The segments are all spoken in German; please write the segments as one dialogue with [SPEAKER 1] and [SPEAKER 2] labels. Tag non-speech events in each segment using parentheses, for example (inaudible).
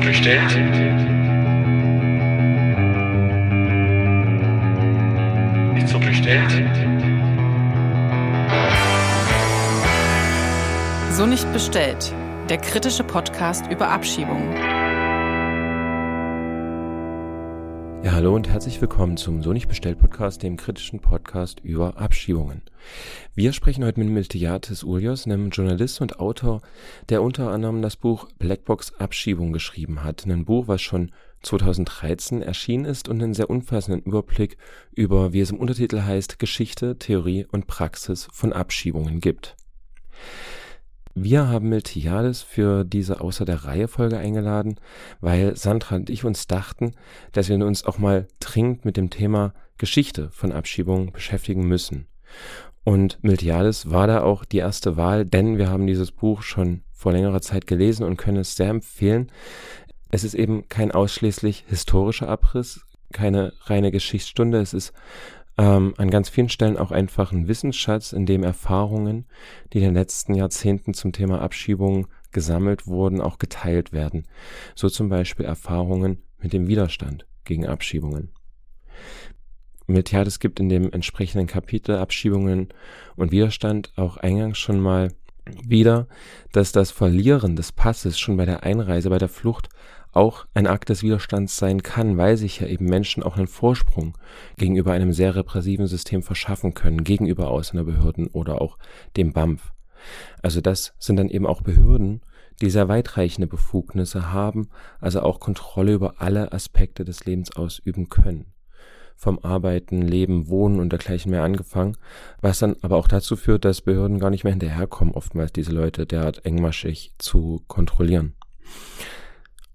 [SPEAKER 1] so bestellt? Nicht so bestellt?
[SPEAKER 2] So nicht bestellt. Der kritische Podcast über Abschiebungen.
[SPEAKER 3] Ja, hallo und herzlich willkommen zum So nicht bestellt Podcast, dem kritischen Podcast über Abschiebungen. Wir sprechen heute mit Miltiades Ulios, einem Journalist und Autor, der unter anderem das Buch Blackbox Abschiebung geschrieben hat. Ein Buch, was schon 2013 erschienen ist und einen sehr umfassenden Überblick über, wie es im Untertitel heißt, Geschichte, Theorie und Praxis von Abschiebungen gibt. Wir haben Miltiades für diese Außer der Reihe Folge eingeladen, weil Sandra und ich uns dachten, dass wir uns auch mal dringend mit dem Thema Geschichte von Abschiebungen beschäftigen müssen. Und Miltiades war da auch die erste Wahl, denn wir haben dieses Buch schon vor längerer Zeit gelesen und können es sehr empfehlen. Es ist eben kein ausschließlich historischer Abriss, keine reine Geschichtsstunde, es ist ähm, an ganz vielen Stellen auch einfach ein Wissensschatz, in dem Erfahrungen, die in den letzten Jahrzehnten zum Thema Abschiebung gesammelt wurden, auch geteilt werden. So zum Beispiel Erfahrungen mit dem Widerstand gegen Abschiebungen. Miltiades gibt in dem entsprechenden Kapitel Abschiebungen und Widerstand auch eingangs schon mal wieder, dass das Verlieren des Passes schon bei der Einreise, bei der Flucht auch ein Akt des Widerstands sein kann, weil sich ja eben Menschen auch einen Vorsprung gegenüber einem sehr repressiven System verschaffen können, gegenüber Ausländerbehörden oder auch dem BAMF. Also das sind dann eben auch Behörden, die sehr weitreichende Befugnisse haben, also auch Kontrolle über alle Aspekte des Lebens ausüben können. Vom Arbeiten, Leben, Wohnen und dergleichen mehr angefangen, was dann aber auch dazu führt, dass Behörden gar nicht mehr hinterherkommen, oftmals diese Leute derart engmaschig zu kontrollieren.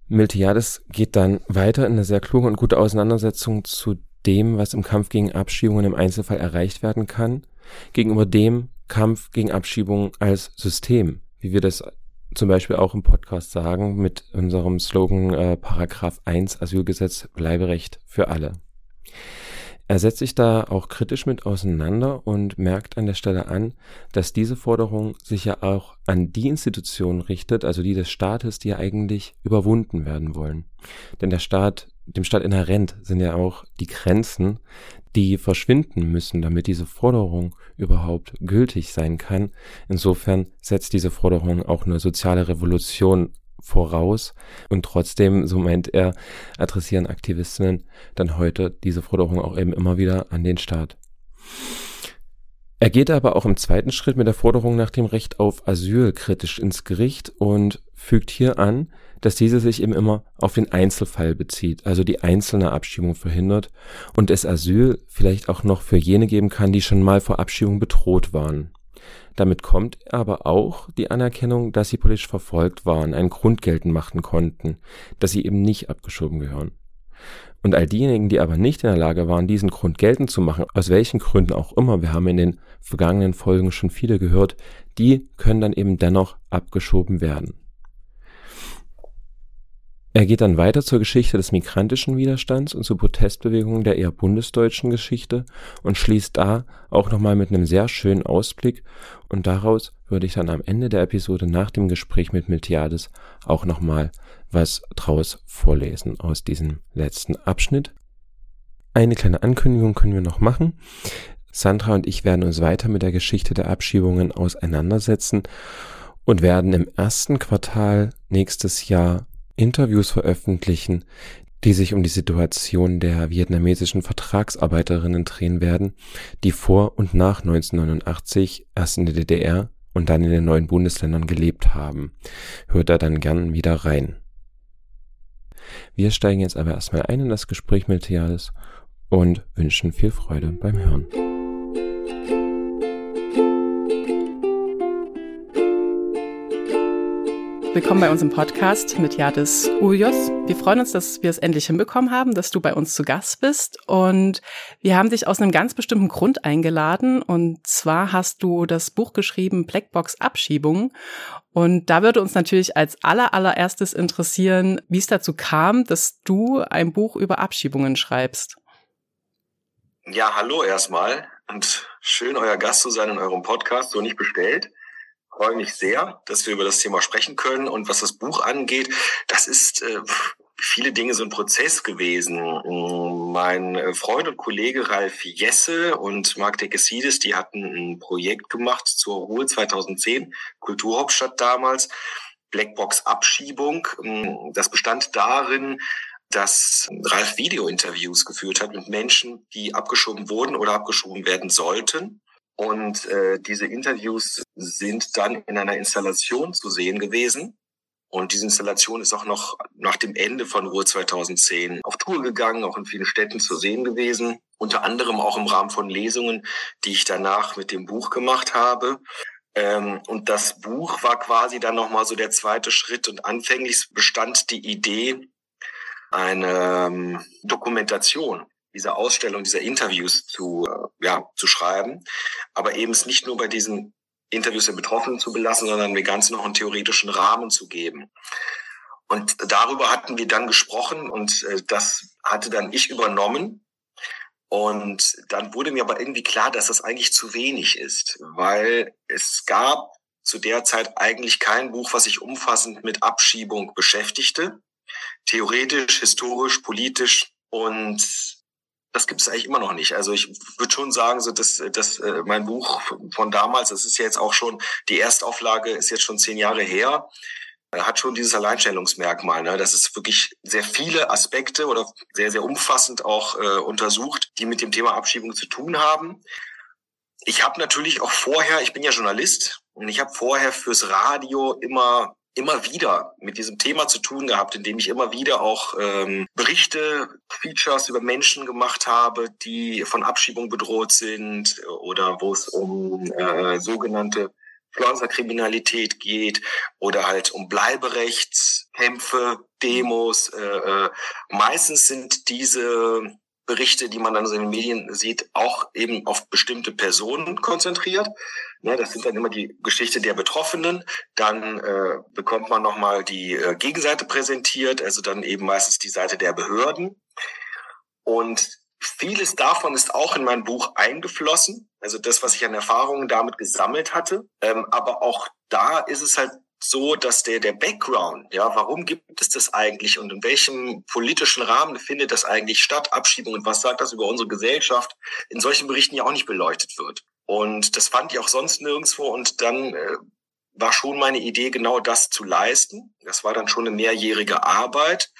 [SPEAKER 3] Miltiades geht dann weiter in eine sehr kluge und gute Auseinandersetzung zu dem, was im Kampf gegen Abschiebungen im Einzelfall erreicht werden kann, gegenüber dem Kampf gegen Abschiebungen als System, wie wir das zum Beispiel auch im Podcast sagen, mit unserem Slogan äh, Paragraph 1 Asylgesetz Bleiberecht für alle. Er setzt sich da auch kritisch mit auseinander und merkt an der Stelle an, dass diese Forderung sich ja auch an die Institutionen richtet, also die des Staates, die ja eigentlich überwunden werden wollen. Denn der Staat, dem Staat inhärent sind ja auch die Grenzen, die verschwinden müssen, damit diese Forderung überhaupt gültig sein kann. Insofern setzt diese Forderung auch eine soziale Revolution voraus. Und trotzdem, so meint er, adressieren Aktivistinnen dann heute diese Forderung auch eben immer wieder an den Staat. Er geht aber auch im zweiten Schritt mit der Forderung nach dem Recht auf Asyl kritisch ins Gericht und fügt hier an, dass diese sich eben immer auf den Einzelfall bezieht, also die einzelne Abschiebung verhindert und es Asyl vielleicht auch noch für jene geben kann, die schon mal vor Abschiebung bedroht waren. Damit kommt aber auch die Anerkennung, dass sie politisch verfolgt waren, einen Grund geltend machen konnten, dass sie eben nicht abgeschoben gehören. Und all diejenigen, die aber nicht in der Lage waren, diesen Grund geltend zu machen, aus welchen Gründen auch immer, wir haben in den vergangenen Folgen schon viele gehört, die können dann eben dennoch abgeschoben werden. Er geht dann weiter zur Geschichte des migrantischen Widerstands und zur Protestbewegungen der eher bundesdeutschen Geschichte und schließt da auch nochmal mit einem sehr schönen Ausblick und daraus würde ich dann am Ende der Episode nach dem Gespräch mit Miltiades auch nochmal was draus vorlesen aus diesem letzten Abschnitt. Eine kleine Ankündigung können wir noch machen. Sandra und ich werden uns weiter mit der Geschichte der Abschiebungen auseinandersetzen und werden im ersten Quartal nächstes Jahr Interviews veröffentlichen, die sich um die Situation der vietnamesischen Vertragsarbeiterinnen drehen werden, die vor und nach 1989 erst in der DDR und dann in den neuen Bundesländern gelebt haben. Hört da dann gern wieder rein. Wir steigen jetzt aber erstmal ein in das Gespräch mit Theales und wünschen viel Freude beim Hören.
[SPEAKER 2] Willkommen bei uns im Podcast mit Jadis Ulios. Wir freuen uns, dass wir es endlich hinbekommen haben, dass du bei uns zu Gast bist. Und wir haben dich aus einem ganz bestimmten Grund eingeladen. Und zwar hast du das Buch geschrieben, Blackbox Abschiebung. Und da würde uns natürlich als aller, allererstes interessieren, wie es dazu kam, dass du ein Buch über Abschiebungen schreibst.
[SPEAKER 4] Ja, hallo erstmal und schön euer Gast zu sein in eurem Podcast, so nicht bestellt. Freue mich sehr, dass wir über das Thema sprechen können. Und was das Buch angeht, das ist äh, viele Dinge so ein Prozess gewesen. Mein äh, Freund und Kollege Ralf Jesse und Marc Dekesides, die hatten ein Projekt gemacht zur Ruhe 2010, Kulturhauptstadt damals, Blackbox Abschiebung. Das bestand darin, dass Ralf Videointerviews geführt hat mit Menschen, die abgeschoben wurden oder abgeschoben werden sollten. Und äh, diese Interviews sind dann in einer Installation zu sehen gewesen. Und diese Installation ist auch noch nach dem Ende von Ruhr 2010 auf Tour gegangen, auch in vielen Städten zu sehen gewesen. Unter anderem auch im Rahmen von Lesungen, die ich danach mit dem Buch gemacht habe. Ähm, und das Buch war quasi dann nochmal so der zweite Schritt. Und anfänglich bestand die Idee, eine ähm, Dokumentation dieser Ausstellung, dieser Interviews zu, äh, ja, zu schreiben. Aber eben es nicht nur bei diesen Interviews der Betroffenen zu belassen, sondern mir ganz noch einen theoretischen Rahmen zu geben. Und darüber hatten wir dann gesprochen und äh, das hatte dann ich übernommen. Und dann wurde mir aber irgendwie klar, dass das eigentlich zu wenig ist, weil es gab zu der Zeit eigentlich kein Buch, was sich umfassend mit Abschiebung beschäftigte. Theoretisch, historisch, politisch. Und das gibt es eigentlich immer noch nicht. Also ich würde schon sagen, so dass, dass äh, mein Buch von damals, das ist ja jetzt auch schon, die Erstauflage ist jetzt schon zehn Jahre her, äh, hat schon dieses Alleinstellungsmerkmal, ne? dass es wirklich sehr viele Aspekte oder sehr, sehr umfassend auch äh, untersucht, die mit dem Thema Abschiebung zu tun haben. Ich habe natürlich auch vorher, ich bin ja Journalist und ich habe vorher fürs Radio immer immer wieder mit diesem Thema zu tun gehabt, indem ich immer wieder auch ähm, Berichte, Features über Menschen gemacht habe, die von Abschiebung bedroht sind oder wo es um äh, sogenannte Pflanzerkriminalität geht oder halt um Bleiberechtskämpfe, Demos. Äh, äh, meistens sind diese Berichte, die man dann so in den Medien sieht, auch eben auf bestimmte Personen konzentriert. Ne, das sind dann immer die Geschichte der Betroffenen. Dann äh, bekommt man nochmal die äh, Gegenseite präsentiert, also dann eben meistens die Seite der Behörden. Und vieles davon ist auch in mein Buch eingeflossen. Also das, was ich an Erfahrungen damit gesammelt hatte. Ähm, aber auch da ist es halt so, dass der, der Background, ja, warum gibt es das eigentlich und in welchem politischen Rahmen findet das eigentlich statt, Abschiebung und was sagt das über unsere Gesellschaft, in solchen Berichten ja auch nicht beleuchtet wird. Und das fand ich auch sonst nirgendwo und dann äh, war schon meine Idee, genau das zu leisten. Das war dann schon eine mehrjährige Arbeit.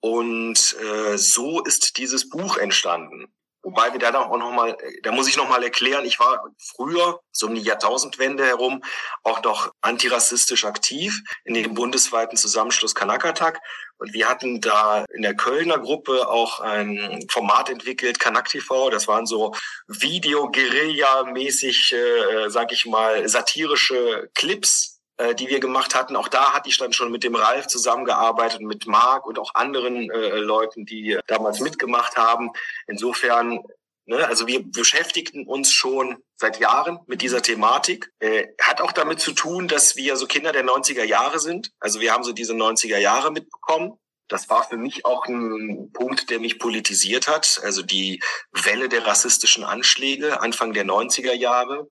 [SPEAKER 4] Und äh, so ist dieses Buch entstanden. Wobei wir da auch noch mal, da muss ich noch mal erklären, ich war früher, so um die Jahrtausendwende herum, auch noch antirassistisch aktiv in dem bundesweiten Zusammenschluss Kanakatak. Und wir hatten da in der Kölner Gruppe auch ein Format entwickelt, Kanak TV. Das waren so Video-Guerilla-mäßig, äh, sag ich mal, satirische Clips, äh, die wir gemacht hatten. Auch da hatte ich dann schon mit dem Ralf zusammengearbeitet, mit Marc und auch anderen äh, Leuten, die damals mitgemacht haben. Insofern, ne, also wir beschäftigten uns schon seit Jahren mit dieser Thematik. Äh, hat auch damit zu tun, dass wir so Kinder der 90er Jahre sind. Also wir haben so diese 90er Jahre mitbekommen. Das war für mich auch ein Punkt, der mich politisiert hat. Also die Welle der rassistischen Anschläge Anfang der 90er Jahre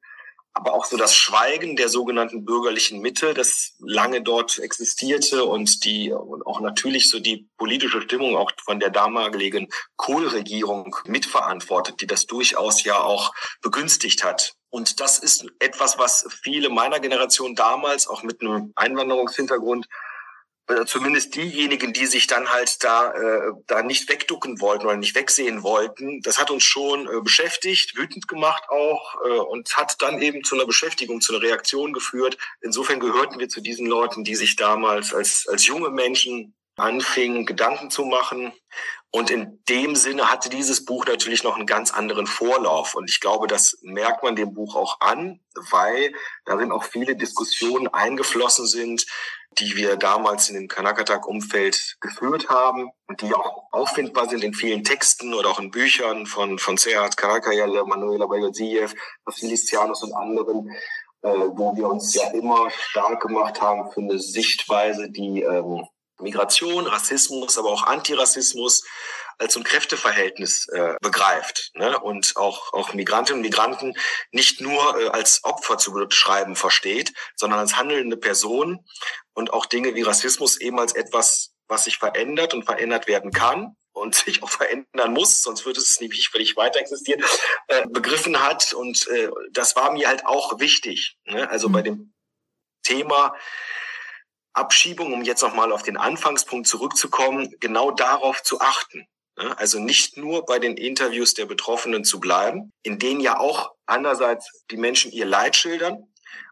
[SPEAKER 4] aber auch so das Schweigen der sogenannten bürgerlichen Mitte, das lange dort existierte und die und auch natürlich so die politische Stimmung auch von der damaligen Kohl-Regierung mitverantwortet, die das durchaus ja auch begünstigt hat. Und das ist etwas, was viele meiner Generation damals auch mit einem Einwanderungshintergrund zumindest diejenigen, die sich dann halt da, äh, da nicht wegducken wollten oder nicht wegsehen wollten, das hat uns schon äh, beschäftigt, wütend gemacht auch äh, und hat dann eben zu einer Beschäftigung, zu einer Reaktion geführt. Insofern gehörten wir zu diesen Leuten, die sich damals als, als junge Menschen anfingen, Gedanken zu machen. Und in dem Sinne hatte dieses Buch natürlich noch einen ganz anderen Vorlauf. Und ich glaube, das merkt man dem Buch auch an, weil darin auch viele Diskussionen eingeflossen sind, die wir damals in dem Kanakatak-Umfeld geführt haben und die auch auffindbar sind in vielen Texten oder auch in Büchern von, von Serhat Karakayale, Manuela Bayoziev, Vasilis Tsianos und anderen, äh, wo wir uns ja immer stark gemacht haben für eine Sichtweise, die ähm, Migration, Rassismus, aber auch Antirassismus als so ein Kräfteverhältnis äh, begreift ne? und auch, auch Migrantinnen und Migranten nicht nur äh, als Opfer zu beschreiben versteht, sondern als handelnde Person und auch Dinge wie Rassismus eben als etwas, was sich verändert und verändert werden kann und (laughs) sich auch verändern muss, sonst würde es nämlich völlig weiter existieren, äh, begriffen hat. Und äh, das war mir halt auch wichtig. Ne? Also mhm. bei dem Thema Abschiebung, um jetzt nochmal auf den Anfangspunkt zurückzukommen, genau darauf zu achten. Ne? Also nicht nur bei den Interviews der Betroffenen zu bleiben, in denen ja auch einerseits die Menschen ihr Leid schildern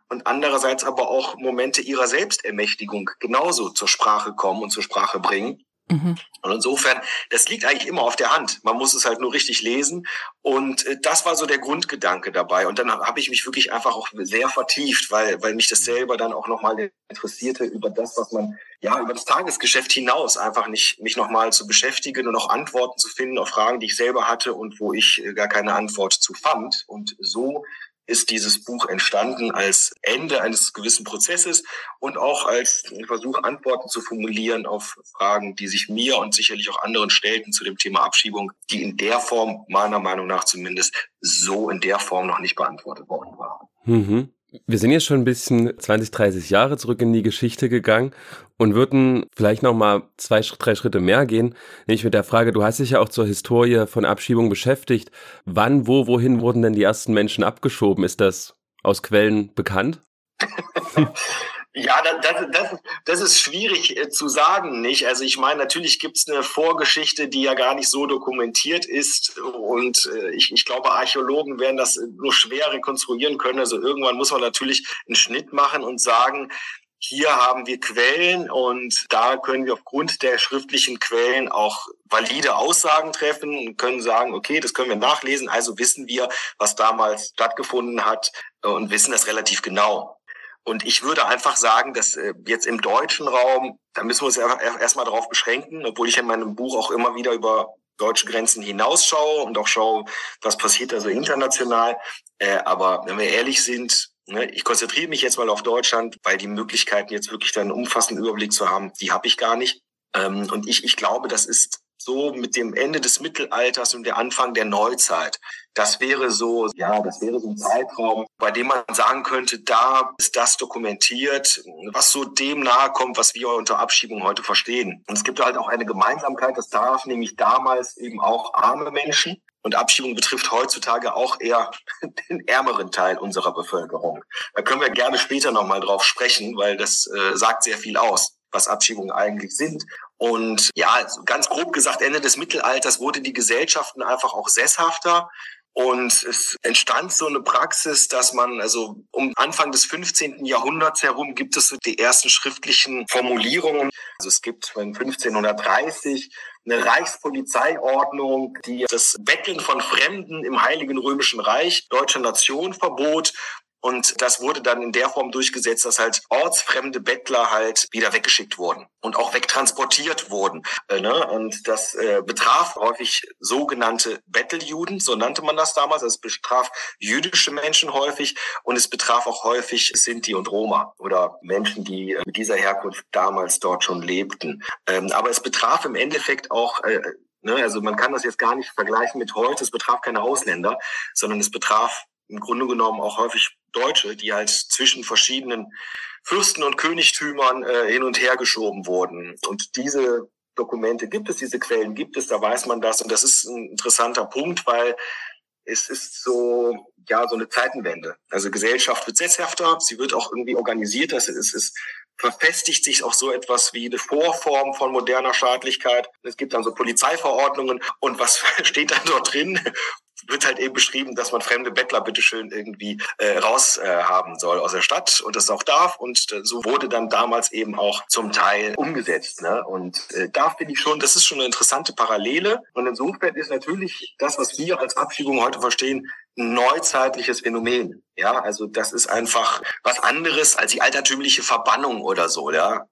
[SPEAKER 4] und andererseits aber auch Momente ihrer Selbstermächtigung genauso zur Sprache kommen und zur Sprache bringen. Mhm. Und insofern, das liegt eigentlich immer auf der Hand. Man muss es halt nur richtig lesen. Und äh, das war so der Grundgedanke dabei. Und dann habe ich mich wirklich einfach auch sehr vertieft, weil, weil mich das selber dann auch nochmal interessierte über das, was man, ja, über das Tagesgeschäft hinaus einfach nicht, mich nochmal zu beschäftigen und auch Antworten zu finden auf Fragen, die ich selber hatte und wo ich äh, gar keine Antwort zu fand. Und so ist dieses Buch entstanden als Ende eines gewissen Prozesses und auch als Versuch, Antworten zu formulieren auf Fragen, die sich mir und sicherlich auch anderen stellten zu dem Thema Abschiebung, die in der Form, meiner Meinung nach zumindest, so in der Form noch nicht beantwortet worden waren.
[SPEAKER 3] Mhm. Wir sind jetzt schon ein bisschen 20, 30 Jahre zurück in die Geschichte gegangen und würden vielleicht noch mal zwei, drei Schritte mehr gehen, nämlich mit der Frage, du hast dich ja auch zur Historie von Abschiebung beschäftigt. Wann, wo, wohin wurden denn die ersten Menschen abgeschoben? Ist das aus Quellen bekannt? (laughs)
[SPEAKER 4] Ja, das, das, das ist schwierig äh, zu sagen, nicht? Also ich meine, natürlich gibt's eine Vorgeschichte, die ja gar nicht so dokumentiert ist. Und äh, ich, ich glaube, Archäologen werden das nur schwer rekonstruieren können. Also irgendwann muss man natürlich einen Schnitt machen und sagen, hier haben wir Quellen und da können wir aufgrund der schriftlichen Quellen auch valide Aussagen treffen und können sagen, okay, das können wir nachlesen, also wissen wir, was damals stattgefunden hat und wissen das relativ genau. Und ich würde einfach sagen, dass äh, jetzt im deutschen Raum, da müssen wir uns erstmal darauf beschränken, obwohl ich in meinem Buch auch immer wieder über deutsche Grenzen hinausschaue und auch schaue, was passiert da so international. Äh, aber wenn wir ehrlich sind, ne, ich konzentriere mich jetzt mal auf Deutschland, weil die Möglichkeiten jetzt wirklich dann einen umfassenden Überblick zu haben, die habe ich gar nicht. Ähm, und ich, ich glaube, das ist so mit dem Ende des Mittelalters und der Anfang der Neuzeit. Das wäre so, ja, das wäre so ein Zeitraum, bei dem man sagen könnte, da ist das dokumentiert, was so dem nahe kommt, was wir unter Abschiebung heute verstehen. Und es gibt halt auch eine Gemeinsamkeit, das darf nämlich damals eben auch arme Menschen. Und Abschiebung betrifft heutzutage auch eher (laughs) den ärmeren Teil unserer Bevölkerung. Da können wir gerne später nochmal drauf sprechen, weil das äh, sagt sehr viel aus was Abschiebungen eigentlich sind. Und ja, ganz grob gesagt, Ende des Mittelalters wurde die Gesellschaften einfach auch sesshafter. Und es entstand so eine Praxis, dass man, also um Anfang des 15. Jahrhunderts herum gibt es so die ersten schriftlichen Formulierungen. Also es gibt 1530 eine Reichspolizeiordnung, die das Betteln von Fremden im Heiligen Römischen Reich deutscher Nation verbot und das wurde dann in der Form durchgesetzt, dass halt ortsfremde Bettler halt wieder weggeschickt wurden und auch wegtransportiert wurden. Äh, ne? Und das äh, betraf häufig sogenannte Betteljuden, so nannte man das damals. Es betraf jüdische Menschen häufig und es betraf auch häufig Sinti und Roma oder Menschen, die äh, mit dieser Herkunft damals dort schon lebten. Ähm, aber es betraf im Endeffekt auch Ne, also man kann das jetzt gar nicht vergleichen mit heute. Es betraf keine Ausländer, sondern es betraf im Grunde genommen auch häufig Deutsche, die halt zwischen verschiedenen Fürsten und Königtümern äh, hin und her geschoben wurden. Und diese Dokumente gibt es, diese Quellen gibt es, da weiß man das. Und das ist ein interessanter Punkt, weil es ist so, ja, so eine Zeitenwende. Also Gesellschaft wird sesshafter, sie wird auch irgendwie organisiert, das ist, es verfestigt sich auch so etwas wie eine Vorform von moderner Staatlichkeit. Es gibt dann so Polizeiverordnungen und was (laughs) steht dann dort drin? Wird halt eben beschrieben, dass man fremde Bettler bitteschön irgendwie äh, raus äh, haben soll aus der Stadt und das auch darf. Und äh, so wurde dann damals eben auch zum Teil umgesetzt. Ne? Und äh, da finde ich schon, das ist schon eine interessante Parallele. Und insofern ist natürlich das, was wir als Abschiebung heute verstehen, ein neuzeitliches Phänomen. Ja, also das ist einfach was anderes als die altertümliche Verbannung oder so. Ja,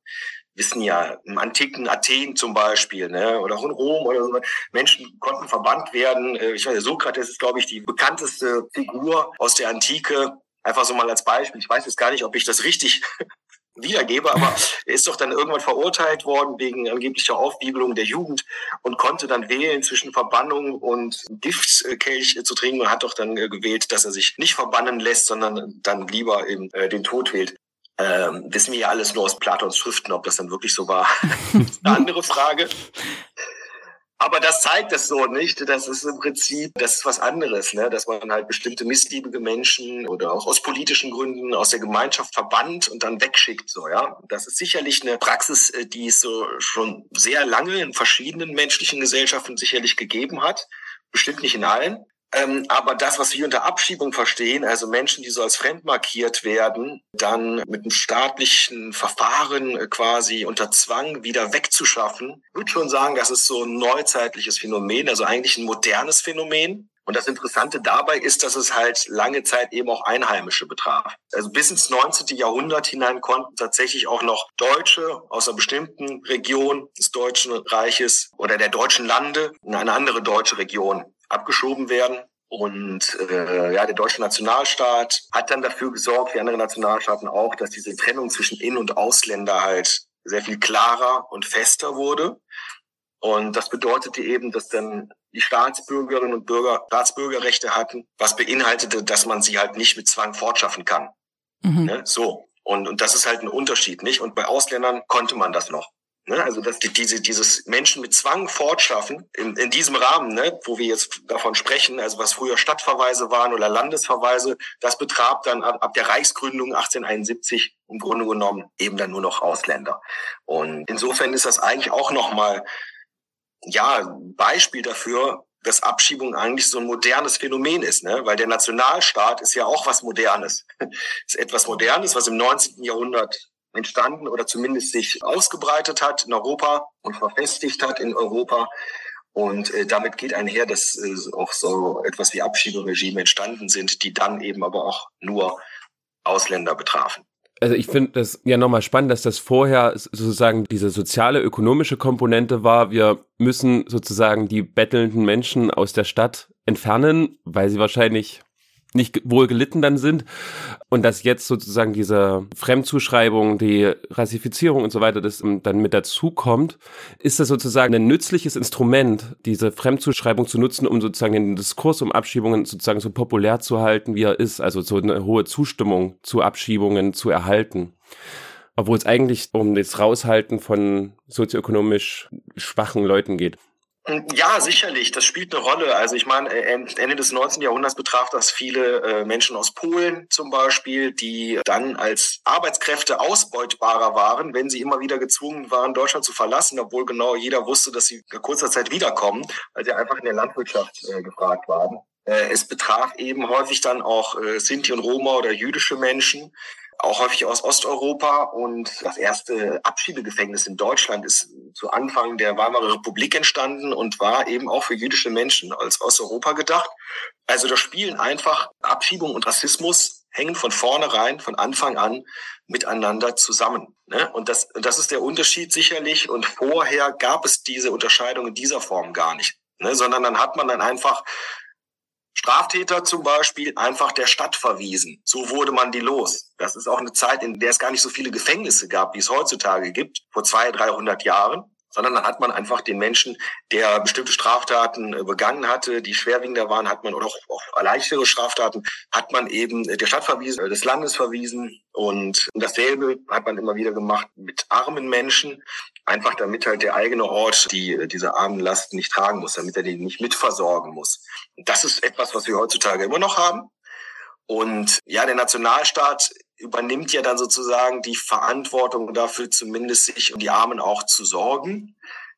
[SPEAKER 4] wissen ja, im antiken Athen zum Beispiel, ne, oder in Rom oder so, Menschen konnten verbannt werden. Äh, ich weiß, Sokrates ist, glaube ich, die bekannteste Figur aus der Antike. Einfach so mal als Beispiel. Ich weiß jetzt gar nicht, ob ich das richtig (laughs) wiedergebe, aber er ist doch dann irgendwann verurteilt worden wegen angeblicher Aufwiegelung der Jugend und konnte dann wählen zwischen Verbannung und Giftkelch zu trinken und hat doch dann gewählt, dass er sich nicht verbannen lässt, sondern dann lieber eben äh, den Tod wählt. Ähm, wissen wir ja alles nur aus Platons Schriften, ob das dann wirklich so war. (laughs) eine andere Frage. Aber das zeigt es so nicht. Das ist im Prinzip, das ist was anderes, ne? dass man halt bestimmte missliebige Menschen oder auch aus politischen Gründen aus der Gemeinschaft verbannt und dann wegschickt, so, ja. Das ist sicherlich eine Praxis, äh, die es so schon sehr lange in verschiedenen menschlichen Gesellschaften sicherlich gegeben hat. Bestimmt nicht in allen. Ähm, aber das, was wir unter Abschiebung verstehen, also Menschen, die so als fremd markiert werden, dann mit einem staatlichen Verfahren äh, quasi unter Zwang wieder wegzuschaffen, würde schon sagen, das ist so ein neuzeitliches Phänomen, also eigentlich ein modernes Phänomen. Und das Interessante dabei ist, dass es halt lange Zeit eben auch Einheimische betraf. Also bis ins 19. Jahrhundert hinein konnten tatsächlich auch noch Deutsche aus einer bestimmten Region des Deutschen Reiches oder der deutschen Lande in eine andere deutsche Region abgeschoben werden. Und äh, ja, der deutsche Nationalstaat hat dann dafür gesorgt, wie andere Nationalstaaten auch, dass diese Trennung zwischen In- und Ausländer halt sehr viel klarer und fester wurde. Und das bedeutete eben, dass dann die Staatsbürgerinnen und Bürger Staatsbürgerrechte hatten, was beinhaltete, dass man sie halt nicht mit Zwang fortschaffen kann. Mhm. Ne? So. Und, und das ist halt ein Unterschied, nicht? Und bei Ausländern konnte man das noch. Ne? Also dass die, diese, dieses Menschen mit Zwang fortschaffen, in, in diesem Rahmen, ne, wo wir jetzt davon sprechen, also was früher Stadtverweise waren oder Landesverweise, das betraf dann ab, ab der Reichsgründung 1871 im Grunde genommen eben dann nur noch Ausländer. Und insofern ist das eigentlich auch nochmal ja, Beispiel dafür, dass Abschiebung eigentlich so ein modernes Phänomen ist, ne? weil der Nationalstaat ist ja auch was Modernes. (laughs) ist etwas Modernes, was im 19. Jahrhundert entstanden oder zumindest sich ausgebreitet hat in Europa und verfestigt hat in Europa. Und äh, damit geht einher, dass äh, auch so etwas wie Abschieberegime entstanden sind, die dann eben aber auch nur Ausländer betrafen.
[SPEAKER 3] Also ich finde das ja nochmal spannend, dass das vorher sozusagen diese soziale, ökonomische Komponente war. Wir müssen sozusagen die bettelnden Menschen aus der Stadt entfernen, weil sie wahrscheinlich nicht wohl gelitten dann sind und dass jetzt sozusagen diese Fremdzuschreibung, die Rassifizierung und so weiter, das dann mit dazu kommt, ist das sozusagen ein nützliches Instrument, diese Fremdzuschreibung zu nutzen, um sozusagen den Diskurs um Abschiebungen sozusagen so populär zu halten, wie er ist, also so eine hohe Zustimmung zu Abschiebungen zu erhalten. Obwohl es eigentlich um das Raushalten von sozioökonomisch schwachen Leuten geht.
[SPEAKER 4] Ja, sicherlich. Das spielt eine Rolle. Also ich meine, äh, Ende des 19. Jahrhunderts betraf das viele äh, Menschen aus Polen zum Beispiel, die dann als Arbeitskräfte ausbeutbarer waren, wenn sie immer wieder gezwungen waren, Deutschland zu verlassen, obwohl genau jeder wusste, dass sie in kurzer Zeit wiederkommen, weil sie einfach in der Landwirtschaft äh, gefragt waren. Es betraf eben häufig dann auch Sinti und Roma oder jüdische Menschen, auch häufig aus Osteuropa. Und das erste Abschiebegefängnis in Deutschland ist zu Anfang der Weimarer Republik entstanden und war eben auch für jüdische Menschen als Osteuropa gedacht. Also da spielen einfach Abschiebung und Rassismus hängen von vornherein, von Anfang an miteinander zusammen. Ne? Und das, das ist der Unterschied sicherlich. Und vorher gab es diese Unterscheidung in dieser Form gar nicht. Ne? Sondern dann hat man dann einfach Straftäter zum Beispiel einfach der Stadt verwiesen. So wurde man die los. Das ist auch eine Zeit, in der es gar nicht so viele Gefängnisse gab, wie es heutzutage gibt, vor zwei, dreihundert Jahren sondern dann hat man einfach den Menschen, der bestimmte Straftaten äh, begangen hatte, die schwerwiegender waren, hat man oder auch, auch leichtere Straftaten, hat man eben der Stadt verwiesen, äh, des Landes verwiesen und dasselbe hat man immer wieder gemacht mit armen Menschen, einfach damit halt der eigene Ort die äh, diese armen Lasten nicht tragen muss, damit er die nicht mitversorgen muss. Das ist etwas, was wir heutzutage immer noch haben. Und ja, der Nationalstaat übernimmt ja dann sozusagen die Verantwortung dafür, zumindest sich um die Armen auch zu sorgen.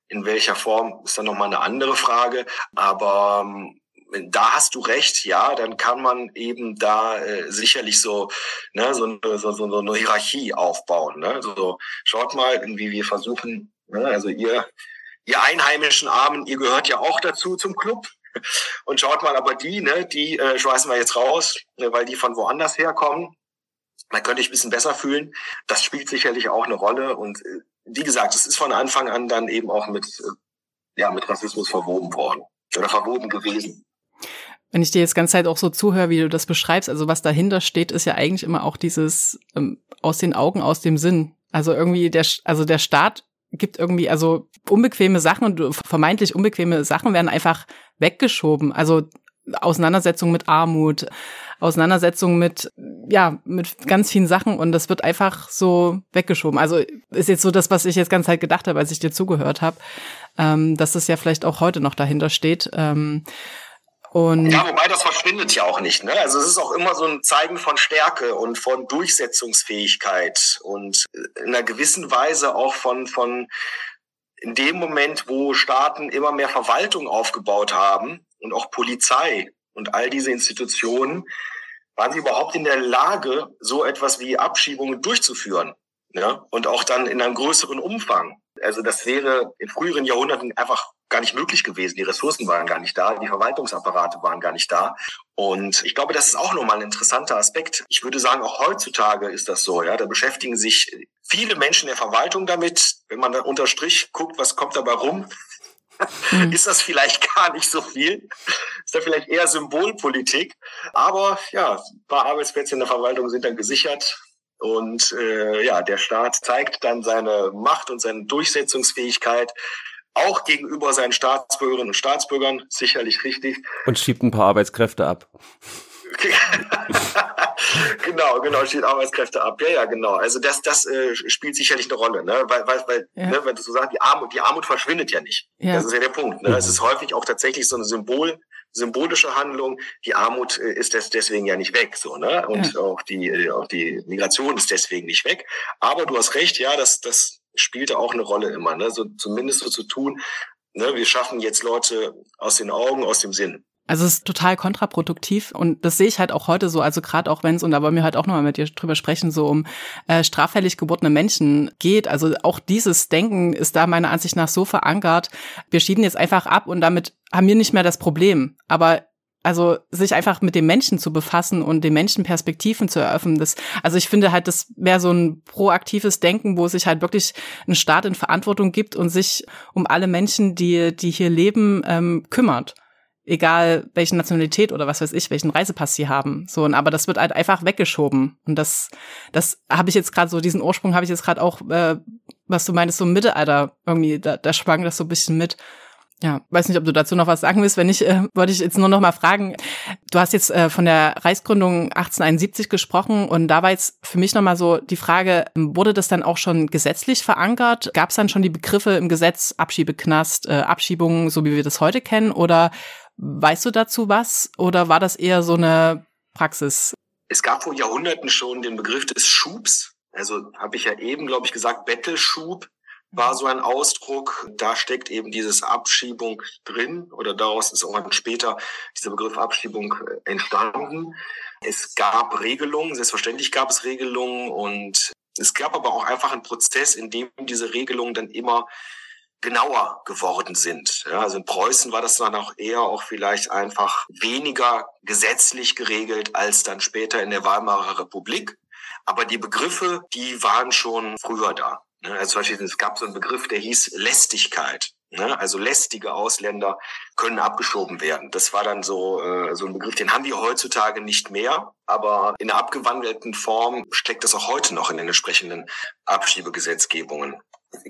[SPEAKER 4] In welcher Form ist dann nochmal eine andere Frage. Aber ähm, da hast du recht, ja, dann kann man eben da äh, sicherlich so, ne, so, so, so, so eine Hierarchie aufbauen. Ne? So, schaut mal, irgendwie wir versuchen, ne, also ihr, ihr einheimischen Armen, ihr gehört ja auch dazu zum Club. (laughs) Und schaut mal, aber die, ne, die äh, schmeißen wir jetzt raus, ne, weil die von woanders herkommen. Man könnte ich ein bisschen besser fühlen. Das spielt sicherlich auch eine Rolle. Und äh, wie gesagt, es ist von Anfang an dann eben auch mit, äh, ja, mit Rassismus verwoben worden oder verwoben gewesen.
[SPEAKER 2] Wenn ich dir jetzt ganze Zeit auch so zuhöre, wie du das beschreibst, also was dahinter steht, ist ja eigentlich immer auch dieses ähm, aus den Augen, aus dem Sinn. Also irgendwie der, also der Staat gibt irgendwie, also unbequeme Sachen und vermeintlich unbequeme Sachen werden einfach weggeschoben. Also Auseinandersetzung mit Armut, Auseinandersetzung mit, ja, mit ganz vielen Sachen und das wird einfach so weggeschoben. Also ist jetzt so das, was ich jetzt ganz halt gedacht habe, als ich dir zugehört habe, ähm, dass das ja vielleicht auch heute noch dahinter steht. Ähm, und
[SPEAKER 4] ja, wobei das verschwindet ja auch nicht. Ne? Also es ist auch immer so ein Zeigen von Stärke und von Durchsetzungsfähigkeit und in einer gewissen Weise auch von, von in dem Moment, wo Staaten immer mehr Verwaltung aufgebaut haben und auch Polizei und all diese Institutionen, waren sie überhaupt in der Lage, so etwas wie Abschiebungen durchzuführen. Ne? Und auch dann in einem größeren Umfang. Also das wäre in früheren Jahrhunderten einfach gar nicht möglich gewesen. Die Ressourcen waren gar nicht da, die Verwaltungsapparate waren gar nicht da. Und ich glaube, das ist auch nochmal ein interessanter Aspekt. Ich würde sagen, auch heutzutage ist das so. Ja, da beschäftigen sich viele Menschen der Verwaltung damit. Wenn man da unter Strich guckt, was kommt dabei rum, hm. (laughs) ist das vielleicht gar nicht so viel. Ist da vielleicht eher Symbolpolitik. Aber ja, ein paar Arbeitsplätze in der Verwaltung sind dann gesichert. Und äh, ja, der Staat zeigt dann seine Macht und seine Durchsetzungsfähigkeit auch gegenüber seinen Staatsbürgerinnen und Staatsbürgern, sicherlich richtig.
[SPEAKER 3] Und schiebt ein paar Arbeitskräfte ab. (laughs)
[SPEAKER 4] genau, genau, schiebt Arbeitskräfte ab. Ja, ja, genau. Also das, das äh, spielt sicherlich eine Rolle, ne? Weil, weil, weil ja. ne, wenn du so sagst, die Armut, die Armut verschwindet ja nicht. Ja. Das ist ja der Punkt. Ne? Mhm. Es ist häufig auch tatsächlich so eine Symbol, symbolische Handlung. Die Armut äh, ist des, deswegen ja nicht weg, so ne? Und ja. auch die äh, auch die Migration ist deswegen nicht weg. Aber du hast recht, ja, das das spielte auch eine Rolle immer, ne? So zumindest so zu tun. Ne? Wir schaffen jetzt Leute aus den Augen, aus dem Sinn.
[SPEAKER 2] Also es ist total kontraproduktiv und das sehe ich halt auch heute so, also gerade auch wenn es, und da wollen wir halt auch nochmal mit dir drüber sprechen, so um äh, straffällig gebotene Menschen geht. Also auch dieses Denken ist da meiner Ansicht nach so verankert, wir schieben jetzt einfach ab und damit haben wir nicht mehr das Problem. Aber also sich einfach mit dem Menschen zu befassen und den Menschen Perspektiven zu eröffnen. Das, also ich finde halt, das wäre so ein proaktives Denken, wo sich halt wirklich ein Staat in Verantwortung gibt und sich um alle Menschen, die, die hier leben, ähm, kümmert egal welche Nationalität oder was weiß ich, welchen Reisepass sie haben. So, und aber das wird halt einfach weggeschoben. Und das, das habe ich jetzt gerade so, diesen Ursprung habe ich jetzt gerade auch, äh, was du meinst, so im Mittelalter irgendwie, da, da schwang das so ein bisschen mit. Ja, weiß nicht, ob du dazu noch was sagen willst. Wenn nicht, äh, wollte ich jetzt nur noch mal fragen. Du hast jetzt äh, von der Reichsgründung 1871 gesprochen und da war jetzt für mich noch mal so die Frage, wurde das dann auch schon gesetzlich verankert? Gab es dann schon die Begriffe im Gesetz Abschiebeknast, äh, Abschiebungen, so wie wir das heute kennen? Oder Weißt du dazu was oder war das eher so eine Praxis?
[SPEAKER 4] Es gab vor Jahrhunderten schon den Begriff des Schubs. Also habe ich ja eben, glaube ich, gesagt, Bettelschub war so ein Ausdruck. Da steckt eben dieses Abschiebung drin oder daraus ist irgendwann später dieser Begriff Abschiebung äh, entstanden. Es gab Regelungen, selbstverständlich gab es Regelungen und es gab aber auch einfach einen Prozess, in dem diese Regelungen dann immer genauer geworden sind. Ja, also in Preußen war das dann auch eher auch vielleicht einfach weniger gesetzlich geregelt als dann später in der Weimarer Republik. Aber die Begriffe, die waren schon früher da. Ne, also zum Beispiel, es gab so einen Begriff, der hieß Lästigkeit. Ne, also lästige Ausländer können abgeschoben werden. Das war dann so, äh, so ein Begriff, den haben wir heutzutage nicht mehr, aber in der abgewandelten Form steckt das auch heute noch in den entsprechenden Abschiebegesetzgebungen.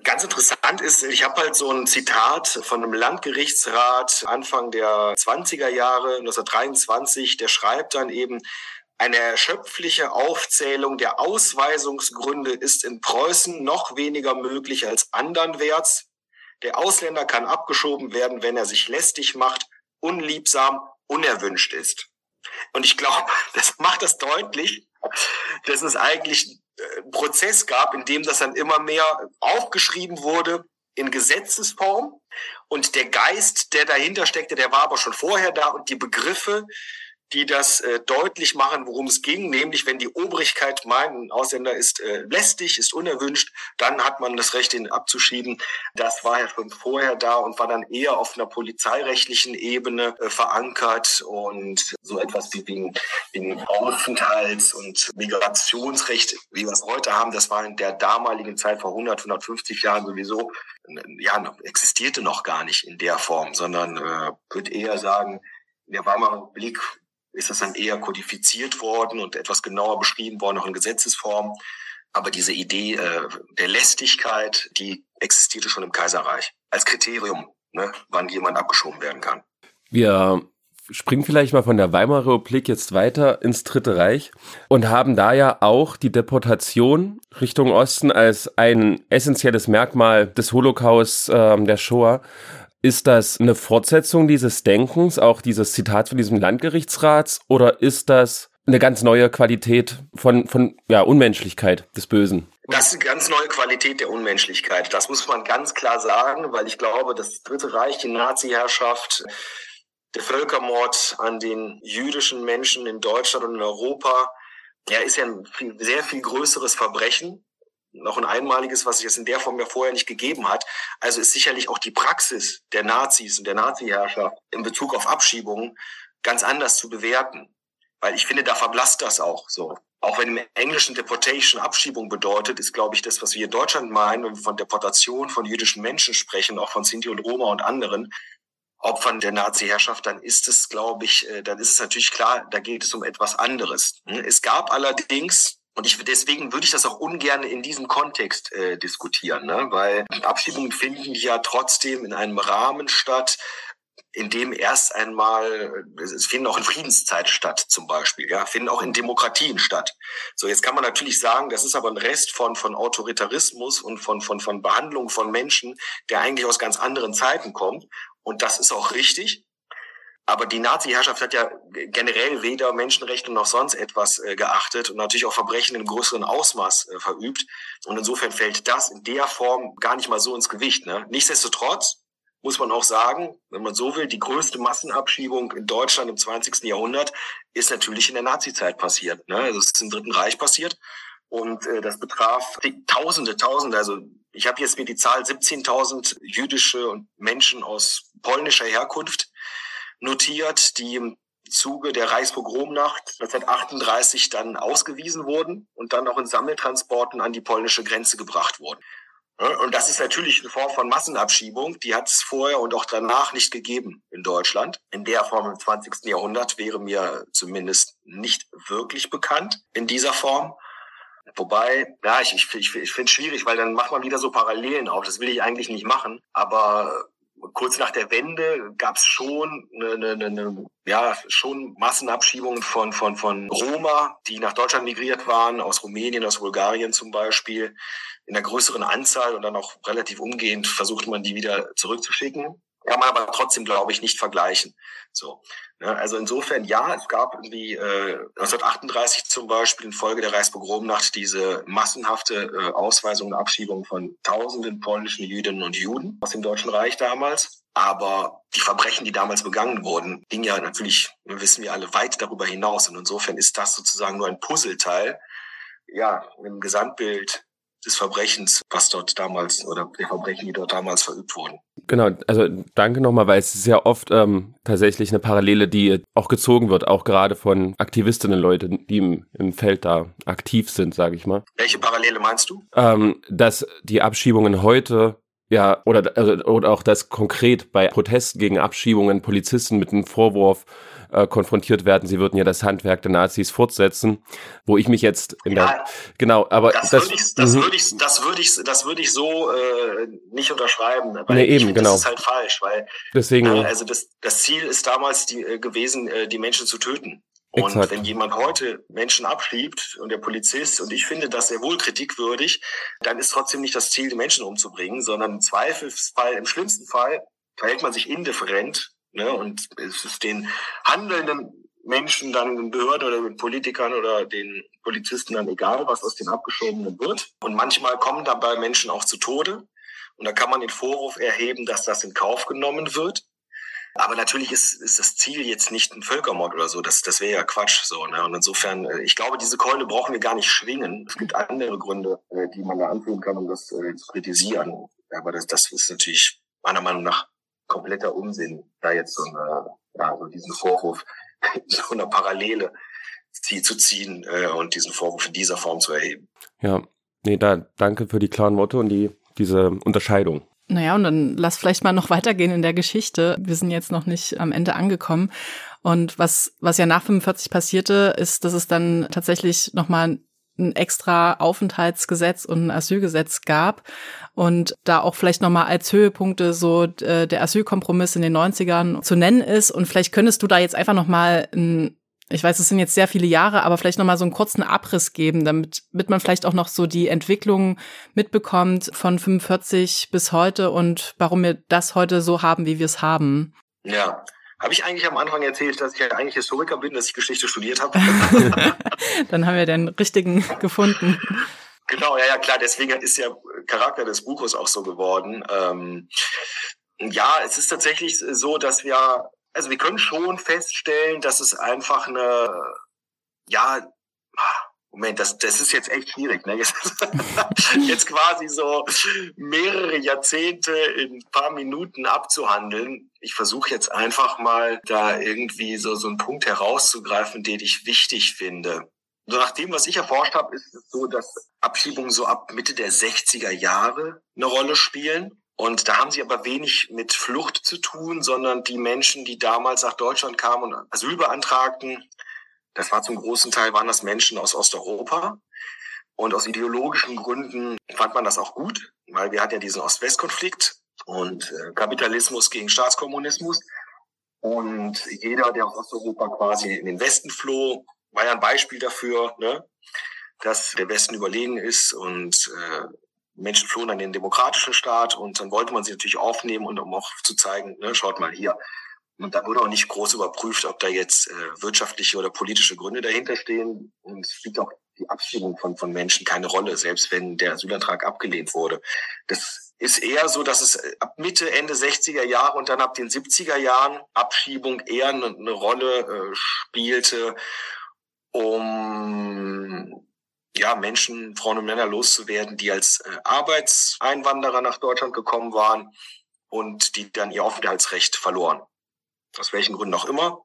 [SPEAKER 4] Ganz interessant ist, ich habe halt so ein Zitat von einem Landgerichtsrat Anfang der 20er Jahre, 1923, der schreibt dann eben, eine erschöpfliche Aufzählung der Ausweisungsgründe ist in Preußen noch weniger möglich als andernwärts. Der Ausländer kann abgeschoben werden, wenn er sich lästig macht, unliebsam, unerwünscht ist. Und ich glaube, (laughs) das macht das deutlich, dass es eigentlich Prozess gab, in dem das dann immer mehr aufgeschrieben wurde in Gesetzesform. Und der Geist, der dahinter steckte, der war aber schon vorher da und die Begriffe, die das äh, deutlich machen, worum es ging, nämlich wenn die Obrigkeit meint, ein Ausländer ist äh, lästig, ist unerwünscht, dann hat man das Recht, ihn abzuschieben. Das war ja schon vorher da und war dann eher auf einer polizeirechtlichen Ebene äh, verankert und so etwas wie wegen, wegen Aufenthalts- und Migrationsrecht, wie wir es heute haben, das war in der damaligen Zeit vor 100, 150 Jahren sowieso, ja, existierte noch gar nicht in der Form, sondern äh, würde eher sagen, der Weimarer Republik ist das dann eher kodifiziert worden und etwas genauer beschrieben worden, auch in Gesetzesform. Aber diese Idee äh, der Lästigkeit, die existierte schon im Kaiserreich als Kriterium, ne, wann jemand abgeschoben werden kann.
[SPEAKER 5] Wir springen vielleicht mal von der Weimarer Republik jetzt weiter ins Dritte Reich und haben da ja auch die Deportation Richtung Osten als ein essentielles Merkmal des Holocaust äh, der Shoah ist das eine Fortsetzung dieses Denkens, auch dieses Zitat von diesem Landgerichtsrats, oder ist das eine ganz neue Qualität von, von ja, Unmenschlichkeit des Bösen?
[SPEAKER 4] Das ist eine ganz neue Qualität der Unmenschlichkeit. Das muss man ganz klar sagen, weil ich glaube, das Dritte Reich, die Nazi-Herrschaft, der Völkermord an den jüdischen Menschen in Deutschland und in Europa, ja, ist ja ein viel, sehr viel größeres Verbrechen noch ein einmaliges, was es jetzt in der Form ja vorher nicht gegeben hat. Also ist sicherlich auch die Praxis der Nazis und der Nazi-Herrschaft in Bezug auf Abschiebungen ganz anders zu bewerten. Weil ich finde, da verblasst das auch so. Auch wenn im Englischen Deportation Abschiebung bedeutet, ist, glaube ich, das, was wir in Deutschland meinen, wenn wir von Deportation von jüdischen Menschen sprechen, auch von Sinti und Roma und anderen, Opfern der Nazi-Herrschaft, dann ist es, glaube ich, äh, dann ist es natürlich klar, da geht es um etwas anderes. Hm? Es gab allerdings und ich, deswegen würde ich das auch ungern in diesem Kontext äh, diskutieren, ne? weil Abschiebungen finden ja trotzdem in einem Rahmen statt, in dem erst einmal, es finden auch in Friedenszeit statt zum Beispiel, ja, finden auch in Demokratien statt. So, jetzt kann man natürlich sagen, das ist aber ein Rest von, von Autoritarismus und von, von, von Behandlung von Menschen, der eigentlich aus ganz anderen Zeiten kommt. Und das ist auch richtig. Aber die Nazi-Herrschaft hat ja generell weder Menschenrechte noch sonst etwas äh, geachtet und natürlich auch Verbrechen in größeren Ausmaß äh, verübt. Und insofern fällt das in der Form gar nicht mal so ins Gewicht. Ne? Nichtsdestotrotz muss man auch sagen, wenn man so will, die größte Massenabschiebung in Deutschland im 20. Jahrhundert ist natürlich in der Nazi-Zeit passiert. Ne? Also es ist im Dritten Reich passiert. Und äh, das betraf Tausende, Tausende. Also ich habe jetzt mir die Zahl 17.000 jüdische Menschen aus polnischer Herkunft notiert, die im Zuge der Reichspogromnacht 1938 dann ausgewiesen wurden und dann auch in Sammeltransporten an die polnische Grenze gebracht wurden. Und das ist natürlich eine Form von Massenabschiebung, die hat es vorher und auch danach nicht gegeben in Deutschland. In der Form im 20. Jahrhundert wäre mir zumindest nicht wirklich bekannt in dieser Form. Wobei, ja, ich, ich, ich, finde es schwierig, weil dann macht man wieder so Parallelen auf. Das will ich eigentlich nicht machen. Aber kurz nach der Wende gab es schon eine, eine, eine, ja schon Massenabschiebungen von von von Roma, die nach Deutschland migriert waren, aus Rumänien, aus Bulgarien zum Beispiel, in einer größeren Anzahl und dann auch relativ umgehend versucht man die wieder zurückzuschicken kann man aber trotzdem, glaube ich, nicht vergleichen. So, ne? Also insofern, ja, es gab irgendwie äh, 1938 zum Beispiel infolge der Reichspogromnacht diese massenhafte äh, Ausweisung und Abschiebung von tausenden polnischen Jüdinnen und Juden aus dem Deutschen Reich damals. Aber die Verbrechen, die damals begangen wurden, gingen ja natürlich, wissen wir alle, weit darüber hinaus. Und insofern ist das sozusagen nur ein Puzzleteil, ja, im Gesamtbild des Verbrechens, was dort damals oder der Verbrechen, die dort damals verübt wurden.
[SPEAKER 5] Genau, also danke nochmal, weil es ist ja oft ähm, tatsächlich eine Parallele, die auch gezogen wird, auch gerade von Aktivistinnen, Leute, die im, im Feld da aktiv sind, sage ich mal.
[SPEAKER 4] Welche Parallele meinst du?
[SPEAKER 5] Ähm, dass die Abschiebungen heute ja, oder, also, oder auch das konkret bei Protesten gegen Abschiebungen Polizisten mit einem Vorwurf äh, konfrontiert werden, sie würden ja das Handwerk der Nazis fortsetzen, wo ich mich jetzt in ja, der, genau, aber
[SPEAKER 4] das, das würde ich, das mhm. würde ich, das würde ich, das würde ich so äh, nicht unterschreiben.
[SPEAKER 5] Weil nee, eben,
[SPEAKER 4] find,
[SPEAKER 5] genau.
[SPEAKER 4] Das ist halt falsch, weil
[SPEAKER 5] deswegen,
[SPEAKER 4] äh, also das, das Ziel ist damals die, äh, gewesen, äh, die Menschen zu töten. Und Exakt. wenn jemand heute Menschen abschiebt und der Polizist, und ich finde das sehr wohl kritikwürdig, dann ist trotzdem nicht das Ziel, die Menschen umzubringen, sondern im Zweifelsfall, im schlimmsten Fall, verhält man sich indifferent Ne? Und es ist den handelnden Menschen dann den Behörden oder den Politikern oder den Polizisten dann egal, was aus den Abgeschobenen wird. Und manchmal kommen dabei Menschen auch zu Tode. Und da kann man den Vorwurf erheben, dass das in Kauf genommen wird. Aber natürlich ist, ist das Ziel jetzt nicht ein Völkermord oder so. Das, das wäre ja Quatsch. So, ne? Und insofern, äh, ich glaube, diese Keule brauchen wir gar nicht schwingen. Es gibt andere Gründe, äh, die man da anführen kann, um das äh, zu kritisieren. Aber das, das ist natürlich meiner Meinung nach kompletter Unsinn, da jetzt so, eine, ja, so diesen Vorwurf (laughs) so einer Parallele zu ziehen äh, und diesen Vorwurf in dieser Form zu erheben.
[SPEAKER 5] Ja, nee, da danke für die klaren Worte und die diese Unterscheidung.
[SPEAKER 2] Naja, und dann lass vielleicht mal noch weitergehen in der Geschichte. Wir sind jetzt noch nicht am Ende angekommen. Und was, was ja nach 45 passierte, ist, dass es dann tatsächlich nochmal ein extra Aufenthaltsgesetz und ein Asylgesetz gab und da auch vielleicht nochmal als Höhepunkte so äh, der Asylkompromiss in den 90ern zu nennen ist und vielleicht könntest du da jetzt einfach nochmal ein ich weiß, es sind jetzt sehr viele Jahre, aber vielleicht nochmal so einen kurzen Abriss geben, damit, damit man vielleicht auch noch so die Entwicklung mitbekommt von 45 bis heute und warum wir das heute so haben, wie wir es haben.
[SPEAKER 4] Ja, habe ich eigentlich am Anfang erzählt, dass ich ja eigentlich Historiker bin, dass ich Geschichte studiert habe? (laughs)
[SPEAKER 2] Dann haben wir den richtigen gefunden.
[SPEAKER 4] Genau, ja, ja, klar. Deswegen ist der Charakter des Buches auch so geworden. Ähm, ja, es ist tatsächlich so, dass wir, also wir können schon feststellen, dass es einfach eine, ja, Moment, das, das ist jetzt echt schwierig. Ne? Jetzt, (laughs) jetzt quasi so mehrere Jahrzehnte in ein paar Minuten abzuhandeln. Ich versuche jetzt einfach mal da irgendwie so, so einen Punkt herauszugreifen, den ich wichtig finde. So nach dem, was ich erforscht habe, ist es so, dass Abschiebungen so ab Mitte der 60er Jahre eine Rolle spielen. Und da haben sie aber wenig mit Flucht zu tun, sondern die Menschen, die damals nach Deutschland kamen und Asyl beantragten, das war zum großen Teil, waren das Menschen aus Osteuropa. Und aus ideologischen Gründen fand man das auch gut, weil wir hatten ja diesen Ost-West-Konflikt und äh, Kapitalismus gegen Staatskommunismus. Und jeder, der aus Osteuropa quasi in den Westen floh, war ja ein Beispiel dafür, ne, dass der Westen überlegen ist und äh, Menschen flohen an den demokratischen Staat und dann wollte man sie natürlich aufnehmen und um auch zu zeigen, ne, schaut mal hier, und da wurde auch nicht groß überprüft, ob da jetzt äh, wirtschaftliche oder politische Gründe dahinter stehen. Und es spielt auch die Abschiebung von, von Menschen keine Rolle, selbst wenn der Asylantrag abgelehnt wurde. Das ist eher so, dass es ab Mitte, Ende 60er Jahre und dann ab den 70er Jahren Abschiebung eher eine, eine Rolle äh, spielte, um ja, Menschen, Frauen und Männer loszuwerden, die als äh, Arbeitseinwanderer nach Deutschland gekommen waren und die dann ihr Aufenthaltsrecht verloren aus welchen Gründen auch immer.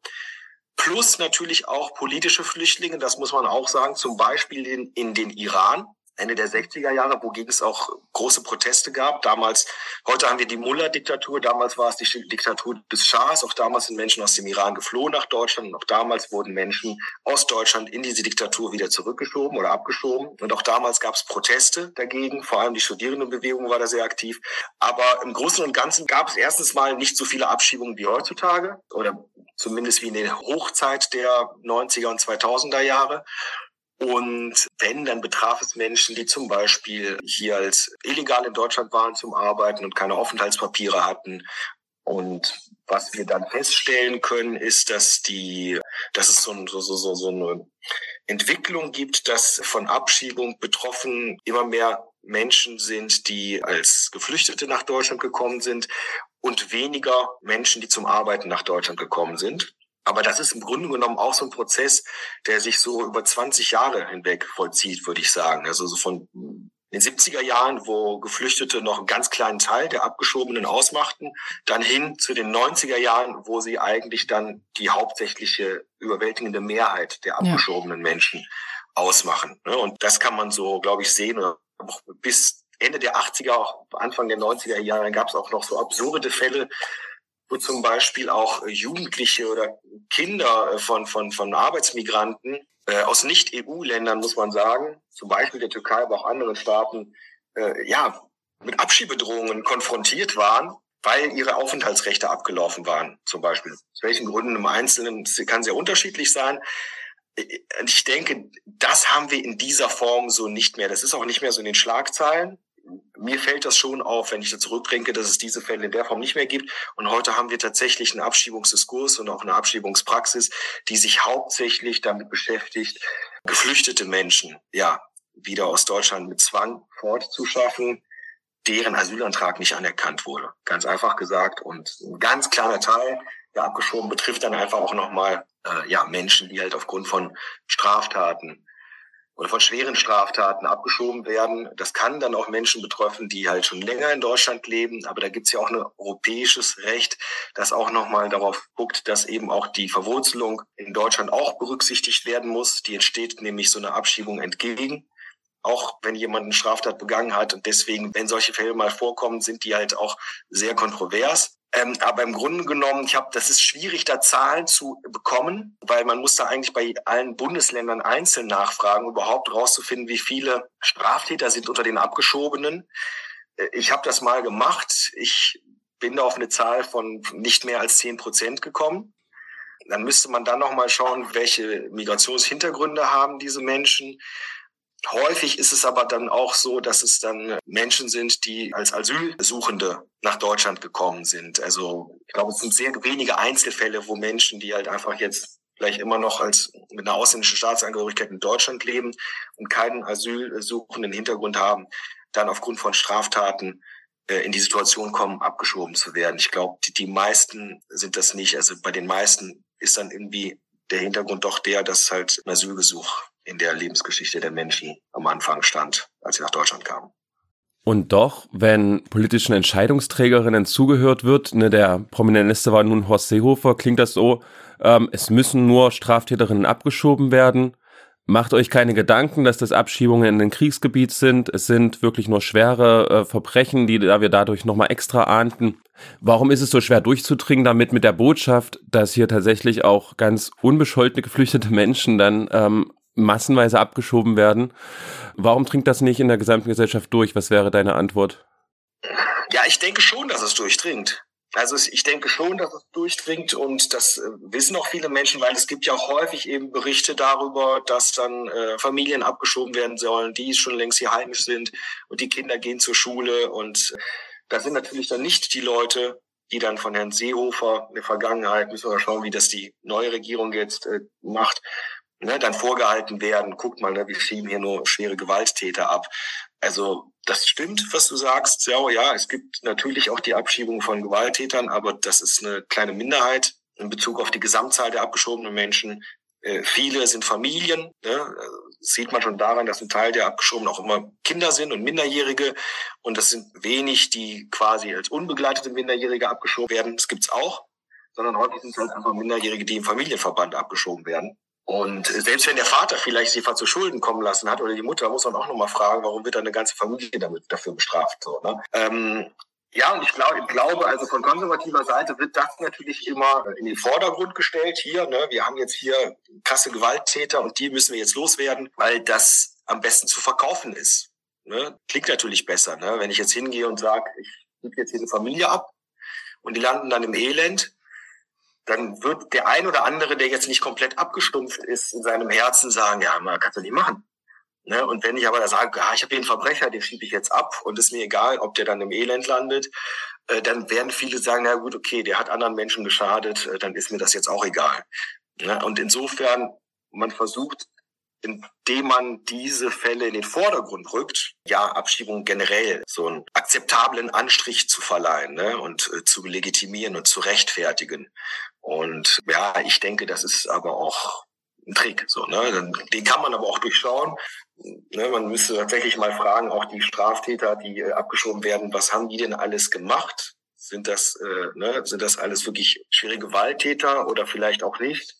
[SPEAKER 4] Plus natürlich auch politische Flüchtlinge, das muss man auch sagen, zum Beispiel in, in den Iran. Ende der 60er Jahre, wogegen es auch große Proteste gab. Damals, heute haben wir die Mullah-Diktatur, damals war es die Diktatur des Schahs. Auch damals sind Menschen aus dem Iran geflohen nach Deutschland. Und auch damals wurden Menschen aus Deutschland in diese Diktatur wieder zurückgeschoben oder abgeschoben. Und auch damals gab es Proteste dagegen. Vor allem die Studierendenbewegung war da sehr aktiv. Aber im Großen und Ganzen gab es erstens mal nicht so viele Abschiebungen wie heutzutage oder zumindest wie in der Hochzeit der 90er und 2000er Jahre. Und wenn, dann betraf es Menschen, die zum Beispiel hier als illegal in Deutschland waren zum Arbeiten und keine Aufenthaltspapiere hatten. Und was wir dann feststellen können, ist, dass die, dass es so, so, so, so eine Entwicklung gibt, dass von Abschiebung betroffen immer mehr Menschen sind, die als Geflüchtete nach Deutschland gekommen sind und weniger Menschen, die zum Arbeiten nach Deutschland gekommen sind. Aber das ist im Grunde genommen auch so ein Prozess, der sich so über 20 Jahre hinweg vollzieht, würde ich sagen. Also so von den 70er Jahren, wo Geflüchtete noch einen ganz kleinen Teil der Abgeschobenen ausmachten, dann hin zu den 90er Jahren, wo sie eigentlich dann die hauptsächliche überwältigende Mehrheit der abgeschobenen ja. Menschen ausmachen. Ne? Und das kann man so, glaube ich, sehen. Bis Ende der 80er, auch Anfang der 90er Jahre gab es auch noch so absurde Fälle, wo zum Beispiel auch Jugendliche oder Kinder äh, von, von, von Arbeitsmigranten äh, aus Nicht-EU-Ländern, muss man sagen, zum Beispiel der Türkei, aber auch anderen Staaten, äh, ja, mit Abschiebedrohungen konfrontiert waren, weil ihre Aufenthaltsrechte abgelaufen waren, zum Beispiel. Aus welchen Gründen im Einzelnen kann sehr unterschiedlich sein. Äh, ich denke, das haben wir in dieser Form so nicht mehr. Das ist auch nicht mehr so in den Schlagzeilen mir fällt das schon auf, wenn ich da zurückdenke, dass es diese Fälle in der Form nicht mehr gibt. Und heute haben wir tatsächlich einen Abschiebungsdiskurs und auch eine Abschiebungspraxis, die sich hauptsächlich damit beschäftigt, geflüchtete Menschen, ja, wieder aus Deutschland mit Zwang fortzuschaffen, deren Asylantrag nicht anerkannt wurde. Ganz einfach gesagt. Und ein ganz kleiner Teil, der abgeschoben betrifft dann einfach auch nochmal, äh, ja, Menschen, die halt aufgrund von Straftaten oder von schweren Straftaten abgeschoben werden. Das kann dann auch Menschen betreffen, die halt schon länger in Deutschland leben. Aber da gibt es ja auch ein europäisches Recht, das auch nochmal darauf guckt, dass eben auch die Verwurzelung in Deutschland auch berücksichtigt werden muss. Die entsteht nämlich so eine Abschiebung entgegen. Auch wenn jemand eine Straftat begangen hat. Und deswegen, wenn solche Fälle mal vorkommen, sind die halt auch sehr kontrovers. Ähm, aber im Grunde genommen, ich habe, das ist schwierig, da Zahlen zu bekommen, weil man muss da eigentlich bei allen Bundesländern einzeln nachfragen, überhaupt rauszufinden, wie viele Straftäter sind unter den Abgeschobenen. Äh, ich habe das mal gemacht. Ich bin da auf eine Zahl von nicht mehr als zehn Prozent gekommen. Dann müsste man dann noch mal schauen, welche Migrationshintergründe haben diese Menschen. Häufig ist es aber dann auch so, dass es dann Menschen sind, die als Asylsuchende nach Deutschland gekommen sind. Also ich glaube, es sind sehr wenige Einzelfälle, wo Menschen, die halt einfach jetzt vielleicht immer noch als mit einer ausländischen Staatsangehörigkeit in Deutschland leben und keinen asylsuchenden Hintergrund haben, dann aufgrund von Straftaten äh, in die Situation kommen, abgeschoben zu werden. Ich glaube, die, die meisten sind das nicht. Also bei den meisten ist dann irgendwie der Hintergrund doch der, dass halt ein Asylgesuch in der Lebensgeschichte der Menschen am Anfang stand, als sie nach Deutschland kamen.
[SPEAKER 3] Und doch, wenn politischen Entscheidungsträgerinnen zugehört wird, ne, der prominenteste war nun Horst Seehofer, klingt das so, ähm, es müssen nur Straftäterinnen abgeschoben werden. Macht euch keine Gedanken, dass das Abschiebungen in den Kriegsgebiet sind. Es sind wirklich nur schwere äh, Verbrechen, die da wir dadurch nochmal extra ahnten. Warum ist es so schwer durchzudringen damit mit der Botschaft, dass hier tatsächlich auch ganz unbescholtene geflüchtete Menschen dann ähm, massenweise abgeschoben werden? Warum dringt das nicht in der gesamten Gesellschaft durch? Was wäre deine Antwort?
[SPEAKER 4] Ja, ich denke schon, dass es durchdringt. Also ich denke schon, dass es durchdringt und das äh, wissen auch viele Menschen, weil es gibt ja auch häufig eben Berichte darüber, dass dann äh, Familien abgeschoben werden sollen, die schon längst hier heimisch sind und die Kinder gehen zur Schule und äh, da sind natürlich dann nicht die Leute, die dann von Herrn Seehofer in der Vergangenheit, müssen wir mal schauen, wie das die neue Regierung jetzt äh, macht, ne, dann vorgehalten werden, guckt mal, ne, wir schieben hier nur schwere Gewalttäter ab. Also das stimmt, was du sagst. Ja, ja, es gibt natürlich auch die Abschiebung von Gewalttätern, aber das ist eine kleine Minderheit in Bezug auf die Gesamtzahl der abgeschobenen Menschen. Äh, viele sind Familien. Ne? Das sieht man schon daran, dass ein Teil der Abgeschobenen auch immer Kinder sind und Minderjährige. Und das sind wenig, die quasi als unbegleitete Minderjährige abgeschoben werden. Das gibt's auch. Sondern häufig sind es halt einfach Minderjährige, die im Familienverband abgeschoben werden. Und selbst wenn der Vater vielleicht sie zu Schulden kommen lassen hat oder die Mutter, muss man auch nochmal fragen, warum wird dann eine ganze Familie damit dafür bestraft? So, ne? Ähm, ja, und ich glaube, ich glaube, also von konservativer Seite wird das natürlich immer in den Vordergrund gestellt hier. Ne? Wir haben jetzt hier krasse Gewalttäter und die müssen wir jetzt loswerden, weil das am besten zu verkaufen ist. Ne? Klingt natürlich besser, ne? wenn ich jetzt hingehe und sage, ich gebe jetzt hier Familie ab und die landen dann im Elend, dann wird der ein oder andere, der jetzt nicht komplett abgestumpft ist, in seinem Herzen sagen, ja, man kannst du nicht machen. Ne? Und wenn ich aber da sage, ja, ich habe hier einen Verbrecher, den schiebe ich jetzt ab und ist mir egal, ob der dann im Elend landet, äh, dann werden viele sagen, na gut, okay, der hat anderen Menschen geschadet, äh, dann ist mir das jetzt auch egal. Ne? Und insofern, man versucht, indem man diese Fälle in den Vordergrund rückt, ja, Abschiebung generell so einen akzeptablen Anstrich zu verleihen ne? und äh, zu legitimieren und zu rechtfertigen. Und ja, ich denke, das ist aber auch ein Trick. So, ne? Den kann man aber auch durchschauen. Ne? Man müsste tatsächlich mal fragen, auch die Straftäter, die äh, abgeschoben werden, was haben die denn alles gemacht? Sind das, äh, ne, sind das alles wirklich schwierige Gewalttäter oder vielleicht auch nicht?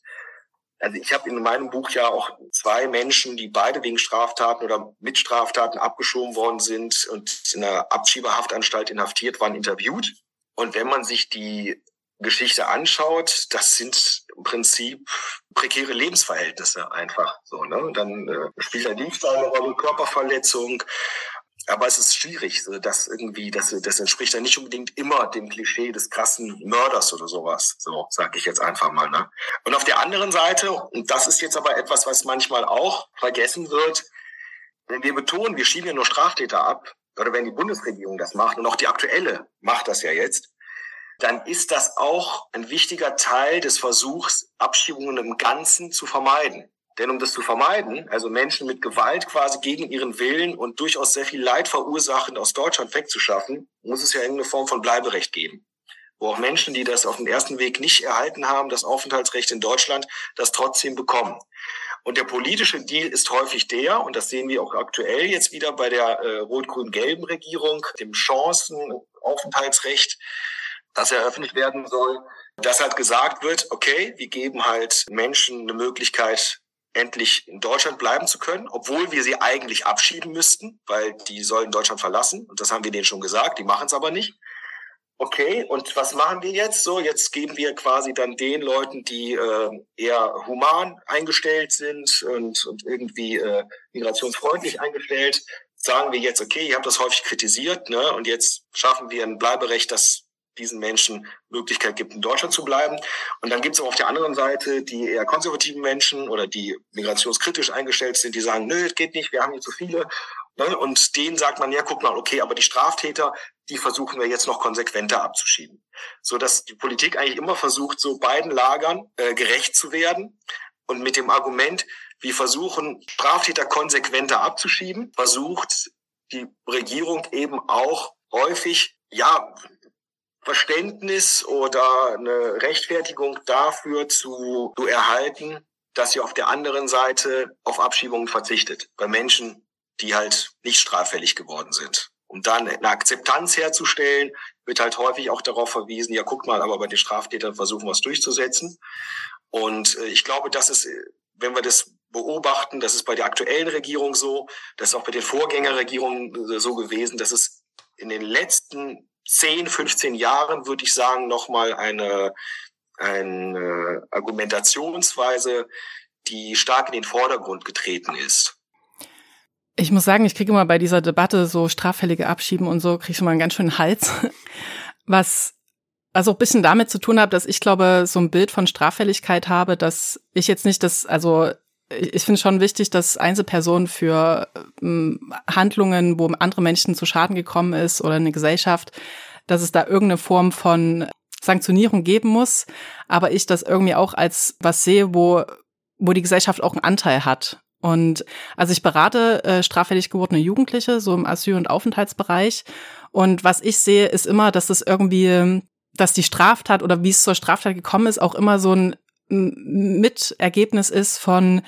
[SPEAKER 4] Also ich habe in meinem Buch ja auch zwei Menschen, die beide wegen Straftaten oder mit Straftaten abgeschoben worden sind und in einer Abschiebehaftanstalt inhaftiert waren, interviewt. Und wenn man sich die Geschichte anschaut, das sind im Prinzip prekäre Lebensverhältnisse einfach so. Ne? Dann äh, spielt der Diebstahl eine Rolle, Körperverletzung. Aber es ist schwierig, so, dass irgendwie, das, das entspricht ja nicht unbedingt immer dem Klischee des krassen Mörders oder sowas. So sage ich jetzt einfach mal. Ne? Und auf der anderen Seite, und das ist jetzt aber etwas, was manchmal auch vergessen wird, wenn wir betonen, wir schieben ja nur Straftäter ab, oder wenn die Bundesregierung das macht, und auch die aktuelle macht das ja jetzt, dann ist das auch ein wichtiger Teil des Versuchs, Abschiebungen im Ganzen zu vermeiden. Denn um das zu vermeiden, also Menschen mit Gewalt quasi gegen ihren Willen und durchaus sehr viel Leid verursachend aus Deutschland wegzuschaffen, muss es ja irgendeine Form von Bleiberecht geben. Wo auch Menschen, die das auf den ersten Weg nicht erhalten haben, das Aufenthaltsrecht in Deutschland, das trotzdem bekommen. Und der politische Deal ist häufig der, und das sehen wir auch aktuell jetzt wieder bei der äh, rot-grün-gelben Regierung, dem Chancenaufenthaltsrecht, das eröffnet werden soll, dass halt gesagt wird, okay, wir geben halt Menschen eine Möglichkeit, endlich in Deutschland bleiben zu können, obwohl wir sie eigentlich abschieben müssten, weil die sollen Deutschland verlassen. Und das haben wir denen schon gesagt, die machen es aber nicht. Okay, und was machen wir jetzt? So, jetzt geben wir quasi dann den Leuten, die äh, eher human eingestellt sind und, und irgendwie äh, migrationsfreundlich eingestellt, sagen wir jetzt, okay, ihr habt das häufig kritisiert, ne, und jetzt schaffen wir ein Bleiberecht, das diesen Menschen Möglichkeit gibt, in Deutschland zu bleiben. Und dann gibt es auch auf der anderen Seite die eher konservativen Menschen oder die migrationskritisch eingestellt sind, die sagen, nö, es geht nicht, wir haben hier zu viele. Ne? Und denen sagt man, ja, guck mal, okay, aber die Straftäter, die versuchen wir jetzt noch konsequenter abzuschieben. So dass die Politik eigentlich immer versucht, so beiden Lagern äh, gerecht zu werden. Und mit dem Argument, wir versuchen, Straftäter konsequenter abzuschieben, versucht die Regierung eben auch häufig, ja, Verständnis oder eine Rechtfertigung dafür zu, zu erhalten, dass sie auf der anderen Seite auf Abschiebungen verzichtet. Bei Menschen, die halt nicht straffällig geworden sind. Um dann eine Akzeptanz herzustellen, wird halt häufig auch darauf verwiesen, ja, guck mal, aber bei den Straftätern versuchen wir es durchzusetzen. Und äh, ich glaube, das ist, wenn wir das beobachten, das ist bei der aktuellen Regierung so, das ist auch bei den Vorgängerregierungen äh, so gewesen, dass es in den letzten 10, 15 Jahren, würde ich sagen, nochmal eine, eine Argumentationsweise, die stark in den Vordergrund getreten ist.
[SPEAKER 2] Ich muss sagen, ich kriege immer bei dieser Debatte so straffällige Abschieben und so, kriege ich immer einen ganz schönen Hals. (laughs) Was also ein bisschen damit zu tun hat, dass ich glaube, so ein Bild von Straffälligkeit habe, dass ich jetzt nicht das, also ich finde schon wichtig, dass Einzelpersonen für ähm, Handlungen, wo andere Menschen zu Schaden gekommen ist oder eine Gesellschaft, dass es da irgendeine Form von Sanktionierung geben muss. Aber ich das irgendwie auch als was sehe, wo, wo die Gesellschaft auch einen Anteil hat. Und also ich berate äh, straffällig gewordene Jugendliche, so im Asyl- und Aufenthaltsbereich. Und was ich sehe, ist immer, dass das irgendwie, dass die Straftat oder wie es zur Straftat gekommen ist, auch immer so ein Mitergebnis ist von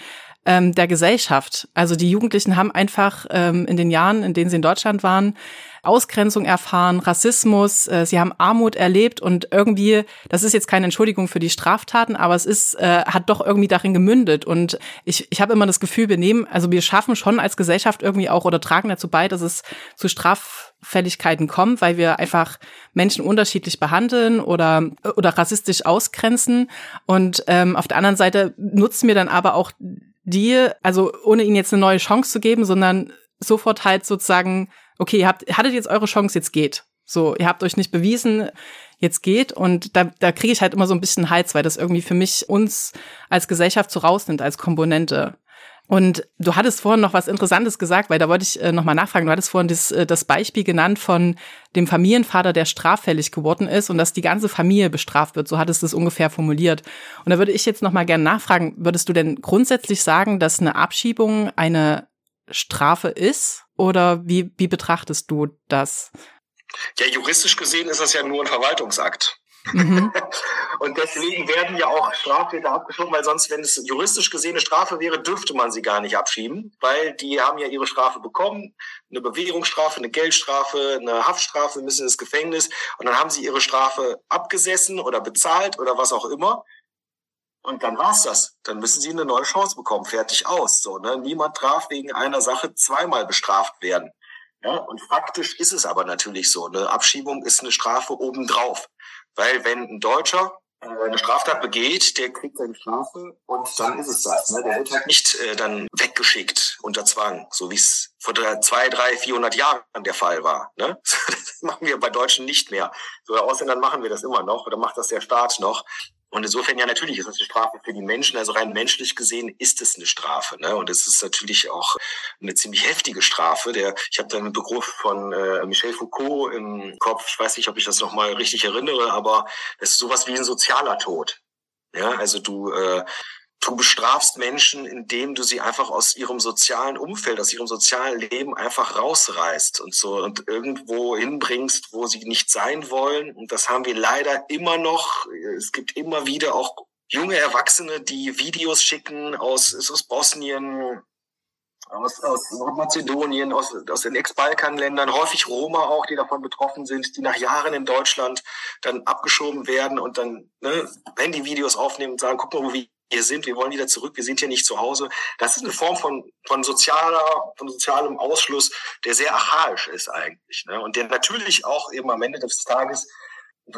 [SPEAKER 2] ähm, der Gesellschaft. Also die Jugendlichen haben einfach ähm, in den Jahren, in denen sie in Deutschland waren, Ausgrenzung erfahren, Rassismus, äh, sie haben Armut erlebt und irgendwie, das ist jetzt keine Entschuldigung für die Straftaten, aber es ist, äh, hat doch irgendwie darin gemündet. Und ich, ich habe immer das Gefühl, wir nehmen, also wir schaffen schon als Gesellschaft irgendwie auch oder tragen dazu bei, dass es zu Straffälligkeiten kommt, weil wir einfach Menschen unterschiedlich behandeln oder, oder rassistisch ausgrenzen. Und ähm, auf der anderen Seite nutzen wir dann aber auch die, also ohne ihnen jetzt eine neue Chance zu geben, sondern sofort halt sozusagen okay, ihr habt, hattet jetzt eure Chance, jetzt geht. So, ihr habt euch nicht bewiesen, jetzt geht. Und da, da kriege ich halt immer so ein bisschen Hals, weil das irgendwie für mich uns als Gesellschaft so rausnimmt, als Komponente. Und du hattest vorhin noch was Interessantes gesagt, weil da wollte ich äh, nochmal nachfragen. Du hattest vorhin das, äh, das Beispiel genannt von dem Familienvater, der straffällig geworden ist und dass die ganze Familie bestraft wird. So hattest du es ungefähr formuliert. Und da würde ich jetzt nochmal gerne nachfragen, würdest du denn grundsätzlich sagen, dass eine Abschiebung eine Strafe ist? Oder wie, wie betrachtest du das?
[SPEAKER 4] Ja, juristisch gesehen ist das ja nur ein Verwaltungsakt. Mhm. (laughs) und deswegen werden ja auch Straftäter abgeschoben, weil sonst, wenn es juristisch gesehen eine Strafe wäre, dürfte man sie gar nicht abschieben, weil die haben ja ihre Strafe bekommen, eine Bewährungsstrafe, eine Geldstrafe, eine Haftstrafe, müssen ins Gefängnis und dann haben sie ihre Strafe abgesessen oder bezahlt oder was auch immer. Und dann war's das. Dann müssen sie eine neue Chance bekommen. Fertig aus. So, ne? Niemand darf wegen einer Sache zweimal bestraft werden. Ja, und faktisch ist es aber natürlich so. Eine Abschiebung ist eine Strafe obendrauf. Weil wenn ein Deutscher äh, eine Straftat begeht, der kriegt seine Strafe und dann ist es das. Ne? Der wird halt nicht äh, dann weggeschickt unter Zwang, so wie es vor zwei, drei, vierhundert Jahren der Fall war. Ne? (laughs) Das machen wir bei Deutschen nicht mehr. So bei Ausländern machen wir das immer noch oder macht das der Staat noch. Und insofern ja natürlich ist das eine Strafe für die Menschen. Also rein menschlich gesehen ist es eine Strafe. Ne? Und es ist natürlich auch eine ziemlich heftige Strafe. Der, ich habe da einen Begriff von äh, Michel Foucault im Kopf. Ich weiß nicht, ob ich das nochmal richtig erinnere, aber es ist sowas wie ein sozialer Tod. Ja, also du äh, Du bestrafst Menschen, indem du sie einfach aus ihrem sozialen Umfeld, aus ihrem sozialen Leben einfach rausreißt und so und irgendwo hinbringst, wo sie nicht sein wollen. Und das haben wir leider immer noch. Es gibt immer wieder auch junge Erwachsene, die Videos schicken aus, aus Bosnien, aus, aus Nordmazedonien, aus, aus den Ex-Balkan-Ländern, häufig Roma auch, die davon betroffen sind, die nach Jahren in Deutschland dann abgeschoben werden und dann ne, Handy-Videos aufnehmen und sagen, guck mal, wie hier sind, wir wollen wieder zurück, wir sind hier nicht zu Hause. Das ist eine Form von, von sozialer, von sozialem Ausschluss, der sehr archaisch ist eigentlich. Ne? Und der natürlich auch eben am Ende des Tages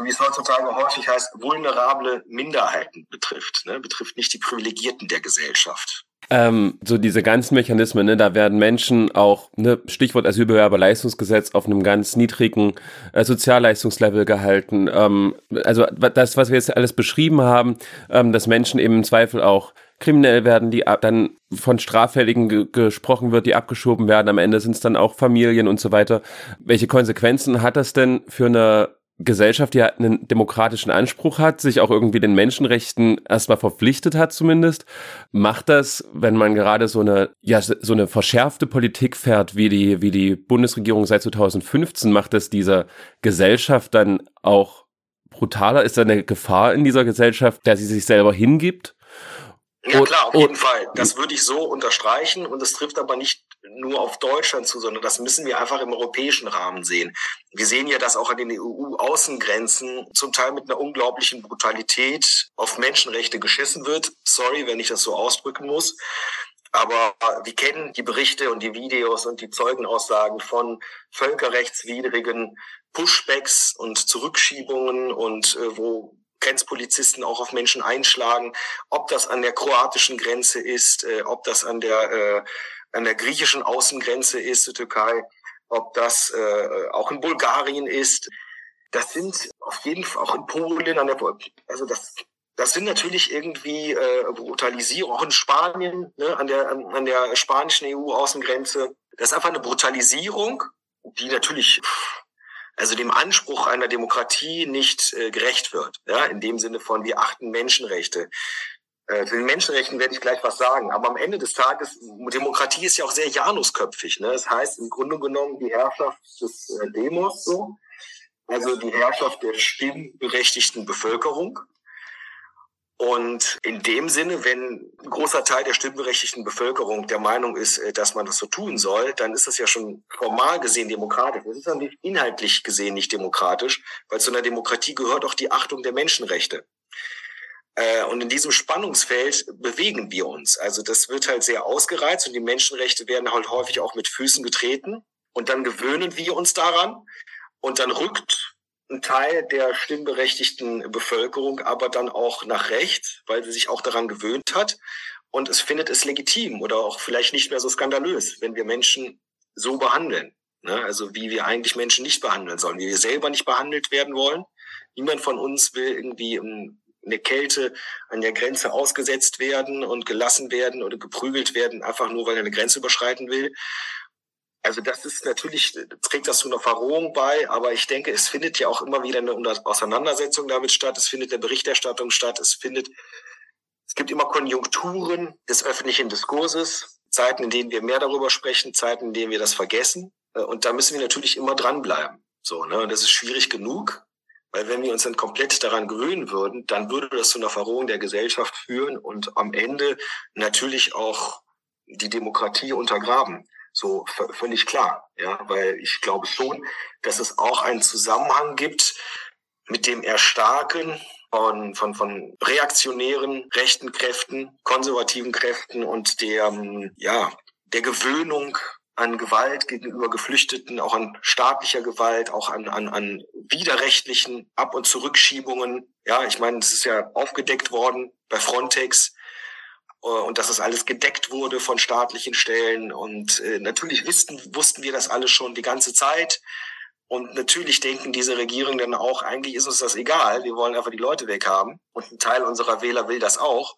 [SPEAKER 4] wie es heutzutage häufig heißt, vulnerable Minderheiten betrifft, ne? betrifft nicht die Privilegierten der Gesellschaft.
[SPEAKER 3] Ähm, so diese ganzen Mechanismen, ne, da werden Menschen auch, ne, Stichwort Asylbewerberleistungsgesetz, auf einem ganz niedrigen äh, Sozialleistungslevel gehalten. Ähm, also das, was wir jetzt alles beschrieben haben, ähm, dass Menschen eben im Zweifel auch kriminell werden, die dann von Straffälligen ge gesprochen wird, die abgeschoben werden. Am Ende sind es dann auch Familien und so weiter. Welche Konsequenzen hat das denn für eine Gesellschaft, die einen demokratischen Anspruch hat, sich auch irgendwie den Menschenrechten erstmal verpflichtet hat zumindest, macht das, wenn man gerade so eine, ja, so eine verschärfte Politik fährt, wie die, wie die Bundesregierung seit 2015, macht das dieser Gesellschaft dann auch brutaler? Ist da eine Gefahr in dieser Gesellschaft, der sie sich selber hingibt?
[SPEAKER 4] Ja klar, auf jeden Fall. Das würde ich so unterstreichen und es trifft aber nicht nur auf Deutschland zu, sondern das müssen wir einfach im europäischen Rahmen sehen. Wir sehen ja, dass auch an den EU-Außengrenzen zum Teil mit einer unglaublichen Brutalität auf Menschenrechte geschissen wird. Sorry, wenn ich das so ausdrücken muss. Aber wir kennen die Berichte und die Videos und die Zeugenaussagen von völkerrechtswidrigen Pushbacks und Zurückschiebungen und äh, wo Grenzpolizisten auch auf Menschen einschlagen, ob das an der kroatischen Grenze ist, äh, ob das an der äh, an der griechischen Außengrenze ist, die Türkei, ob das äh, auch in Bulgarien ist. Das sind auf jeden Fall auch in Polen, an der, also das, das sind natürlich irgendwie äh, Brutalisierung, auch in Spanien, ne, an der an der spanischen EU-Außengrenze. Das ist einfach eine Brutalisierung, die natürlich also dem Anspruch einer Demokratie nicht äh, gerecht wird. Ja, in dem Sinne von wir achten Menschenrechte. Äh, zu den Menschenrechten werde ich gleich was sagen. Aber am Ende des Tages, Demokratie ist ja auch sehr janusköpfig. Ne? Das heißt im Grunde genommen die Herrschaft des äh, Demos so, also die Herrschaft der stimmberechtigten Bevölkerung. Und in dem Sinne, wenn ein großer Teil der stimmberechtigten Bevölkerung der Meinung ist, äh, dass man das so tun soll, dann ist das ja schon formal gesehen demokratisch. Das ist dann inhaltlich gesehen nicht demokratisch, weil zu einer Demokratie gehört auch die Achtung der Menschenrechte. Äh, und in diesem Spannungsfeld bewegen wir uns. Also das wird halt sehr ausgereizt und die Menschenrechte werden halt häufig auch mit Füßen getreten. Und dann gewöhnen wir uns daran. Und dann rückt ein Teil der stimmberechtigten Bevölkerung aber dann auch nach rechts, weil sie sich auch daran gewöhnt hat. Und es findet es legitim oder auch vielleicht nicht mehr so skandalös, wenn wir Menschen so behandeln. Ne? Also wie wir eigentlich Menschen nicht behandeln sollen, wie wir selber nicht behandelt werden wollen. Niemand von uns will irgendwie in der Kälte an der Grenze ausgesetzt werden und gelassen werden oder geprügelt werden, einfach nur weil er eine Grenze überschreiten will. Also das ist natürlich, trägt das zu einer Verrohung bei, aber ich denke, es findet ja auch immer wieder eine Auseinandersetzung damit statt, es findet eine Berichterstattung statt, es findet, es gibt immer Konjunkturen des öffentlichen Diskurses, Zeiten, in denen wir mehr darüber sprechen, Zeiten, in denen wir das vergessen. Und da müssen wir natürlich immer dranbleiben. So, ne? Und das ist schwierig genug. Weil wenn wir uns dann komplett daran gewöhnen würden, dann würde das zu einer Verrohung der Gesellschaft führen und am Ende natürlich auch die Demokratie untergraben. So völlig klar, ja, weil ich glaube schon, dass es auch einen Zusammenhang gibt mit dem Erstarken von, von, von reaktionären rechten Kräften, konservativen Kräften und der, ja, der Gewöhnung an Gewalt gegenüber Geflüchteten, auch an staatlicher Gewalt, auch an, an, an widerrechtlichen Ab- und Zurückschiebungen. Ja, ich meine, es ist ja aufgedeckt worden bei Frontex und dass das alles gedeckt wurde von staatlichen Stellen. Und äh, natürlich wussten, wussten wir das alles schon die ganze Zeit. Und natürlich denken diese Regierungen dann auch, eigentlich ist uns das egal, wir wollen einfach die Leute weghaben. Und ein Teil unserer Wähler will das auch.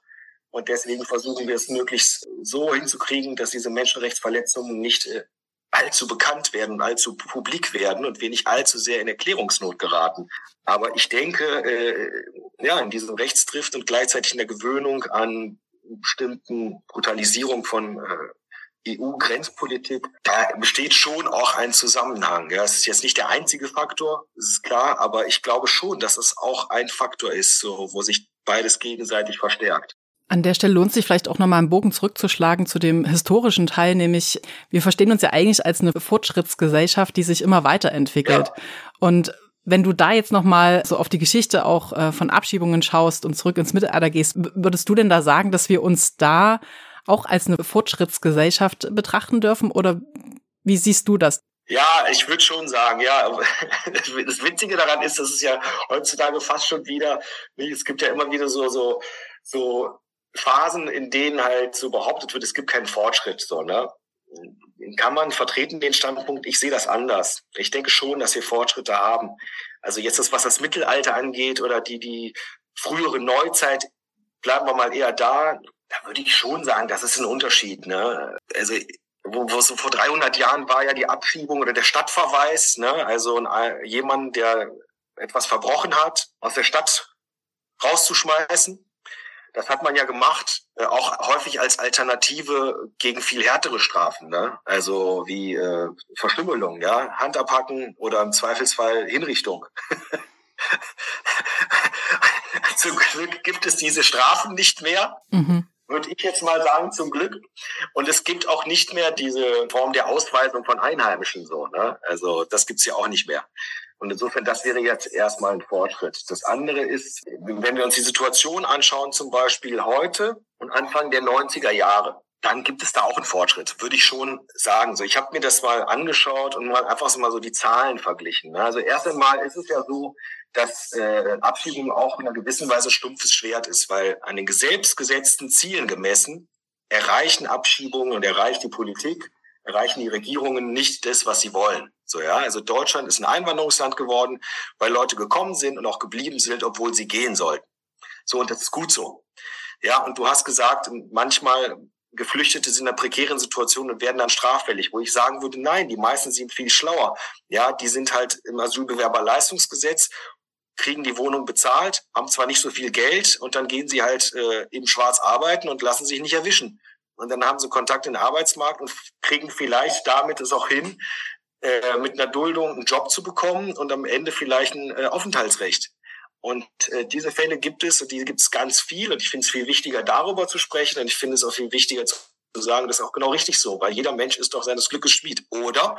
[SPEAKER 4] Und deswegen versuchen wir es möglichst so hinzukriegen, dass diese Menschenrechtsverletzungen nicht äh, allzu bekannt werden, allzu publik werden und wir nicht allzu sehr in Erklärungsnot geraten. Aber ich denke, äh, ja, in diesem Rechtsdrift und gleichzeitig in der Gewöhnung an bestimmten Brutalisierung von äh, EU-Grenzpolitik, da besteht schon auch ein Zusammenhang. Ja, es ist jetzt nicht der einzige Faktor, das ist klar, aber ich glaube schon, dass es auch ein Faktor ist, so, wo sich beides gegenseitig verstärkt.
[SPEAKER 2] An der Stelle lohnt sich vielleicht auch nochmal einen Bogen zurückzuschlagen zu dem historischen Teil, nämlich wir verstehen uns ja eigentlich als eine Fortschrittsgesellschaft, die sich immer weiterentwickelt. Ja. Und Wenn du da jetzt nochmal so auf die Geschichte auch äh, von Abschiebungen schaust und zurück ins Mittelalter gehst, würdest du denn da sagen, dass wir uns da auch als eine Fortschrittsgesellschaft betrachten dürfen oder wie siehst du das?
[SPEAKER 4] Ja, ich würde schon sagen, ja. (laughs) Das Witzige daran ist, dass es ja heutzutage fast schon wieder, es gibt ja immer wieder so, so, so Phasen, in denen halt so behauptet wird, es gibt keinen Fortschritt, so, ne? Kann man vertreten den Standpunkt, ich sehe das anders. Ich denke schon, dass wir Fortschritte haben. Also jetzt das, was das Mittelalter angeht oder die, die frühere Neuzeit, bleiben wir mal eher da. Da würde ich schon sagen, das ist ein Unterschied, ne? Also wo, wo so vor 300 Jahren war ja die Abschiebung oder der Stadtverweis, ne? also ein, jemand, der etwas verbrochen hat, aus der Stadt rauszuschmeißen. Das hat man ja gemacht, äh, auch häufig als Alternative gegen viel härtere Strafen, ne? also wie äh, Verstümmelung, ja, Hand abhacken oder im Zweifelsfall Hinrichtung. (laughs) Zum Glück gibt es diese Strafen nicht mehr. Mhm würde ich jetzt mal sagen, zum Glück. Und es gibt auch nicht mehr diese Form der Ausweisung von Einheimischen so. Ne? Also das gibt's ja auch nicht mehr. Und insofern, das wäre jetzt erstmal ein Fortschritt. Das andere ist, wenn wir uns die Situation anschauen, zum Beispiel heute und Anfang der 90er Jahre, dann gibt es da auch einen Fortschritt, würde ich schon sagen. So, ich habe mir das mal angeschaut und mal einfach so mal so die Zahlen verglichen. Ne? Also erst einmal ist es ja so, dass äh, Abschiebung auch in einer gewissen Weise stumpfes Schwert ist, weil an den selbstgesetzten Zielen gemessen erreichen Abschiebungen und erreicht die Politik, erreichen die Regierungen nicht das, was sie wollen. So ja, also Deutschland ist ein Einwanderungsland geworden, weil Leute gekommen sind und auch geblieben sind, obwohl sie gehen sollten. So und das ist gut so. Ja, und du hast gesagt, manchmal Geflüchtete sind in einer prekären Situation und werden dann straffällig, wo ich sagen würde, nein, die meisten sind viel schlauer. Ja, die sind halt im Asylbewerberleistungsgesetz kriegen die Wohnung bezahlt, haben zwar nicht so viel Geld und dann gehen sie halt äh, eben schwarz arbeiten und lassen sich nicht erwischen. Und dann haben sie Kontakt in den Arbeitsmarkt und kriegen vielleicht damit es auch hin, äh, mit einer Duldung einen Job zu bekommen und am Ende vielleicht ein äh, Aufenthaltsrecht. Und äh, diese Fälle gibt es und die gibt es ganz viel und ich finde es viel wichtiger, darüber zu sprechen und ich finde es auch viel wichtiger zu sagen, das ist auch genau richtig so, weil jeder Mensch ist doch seines Glückes Schmied, oder?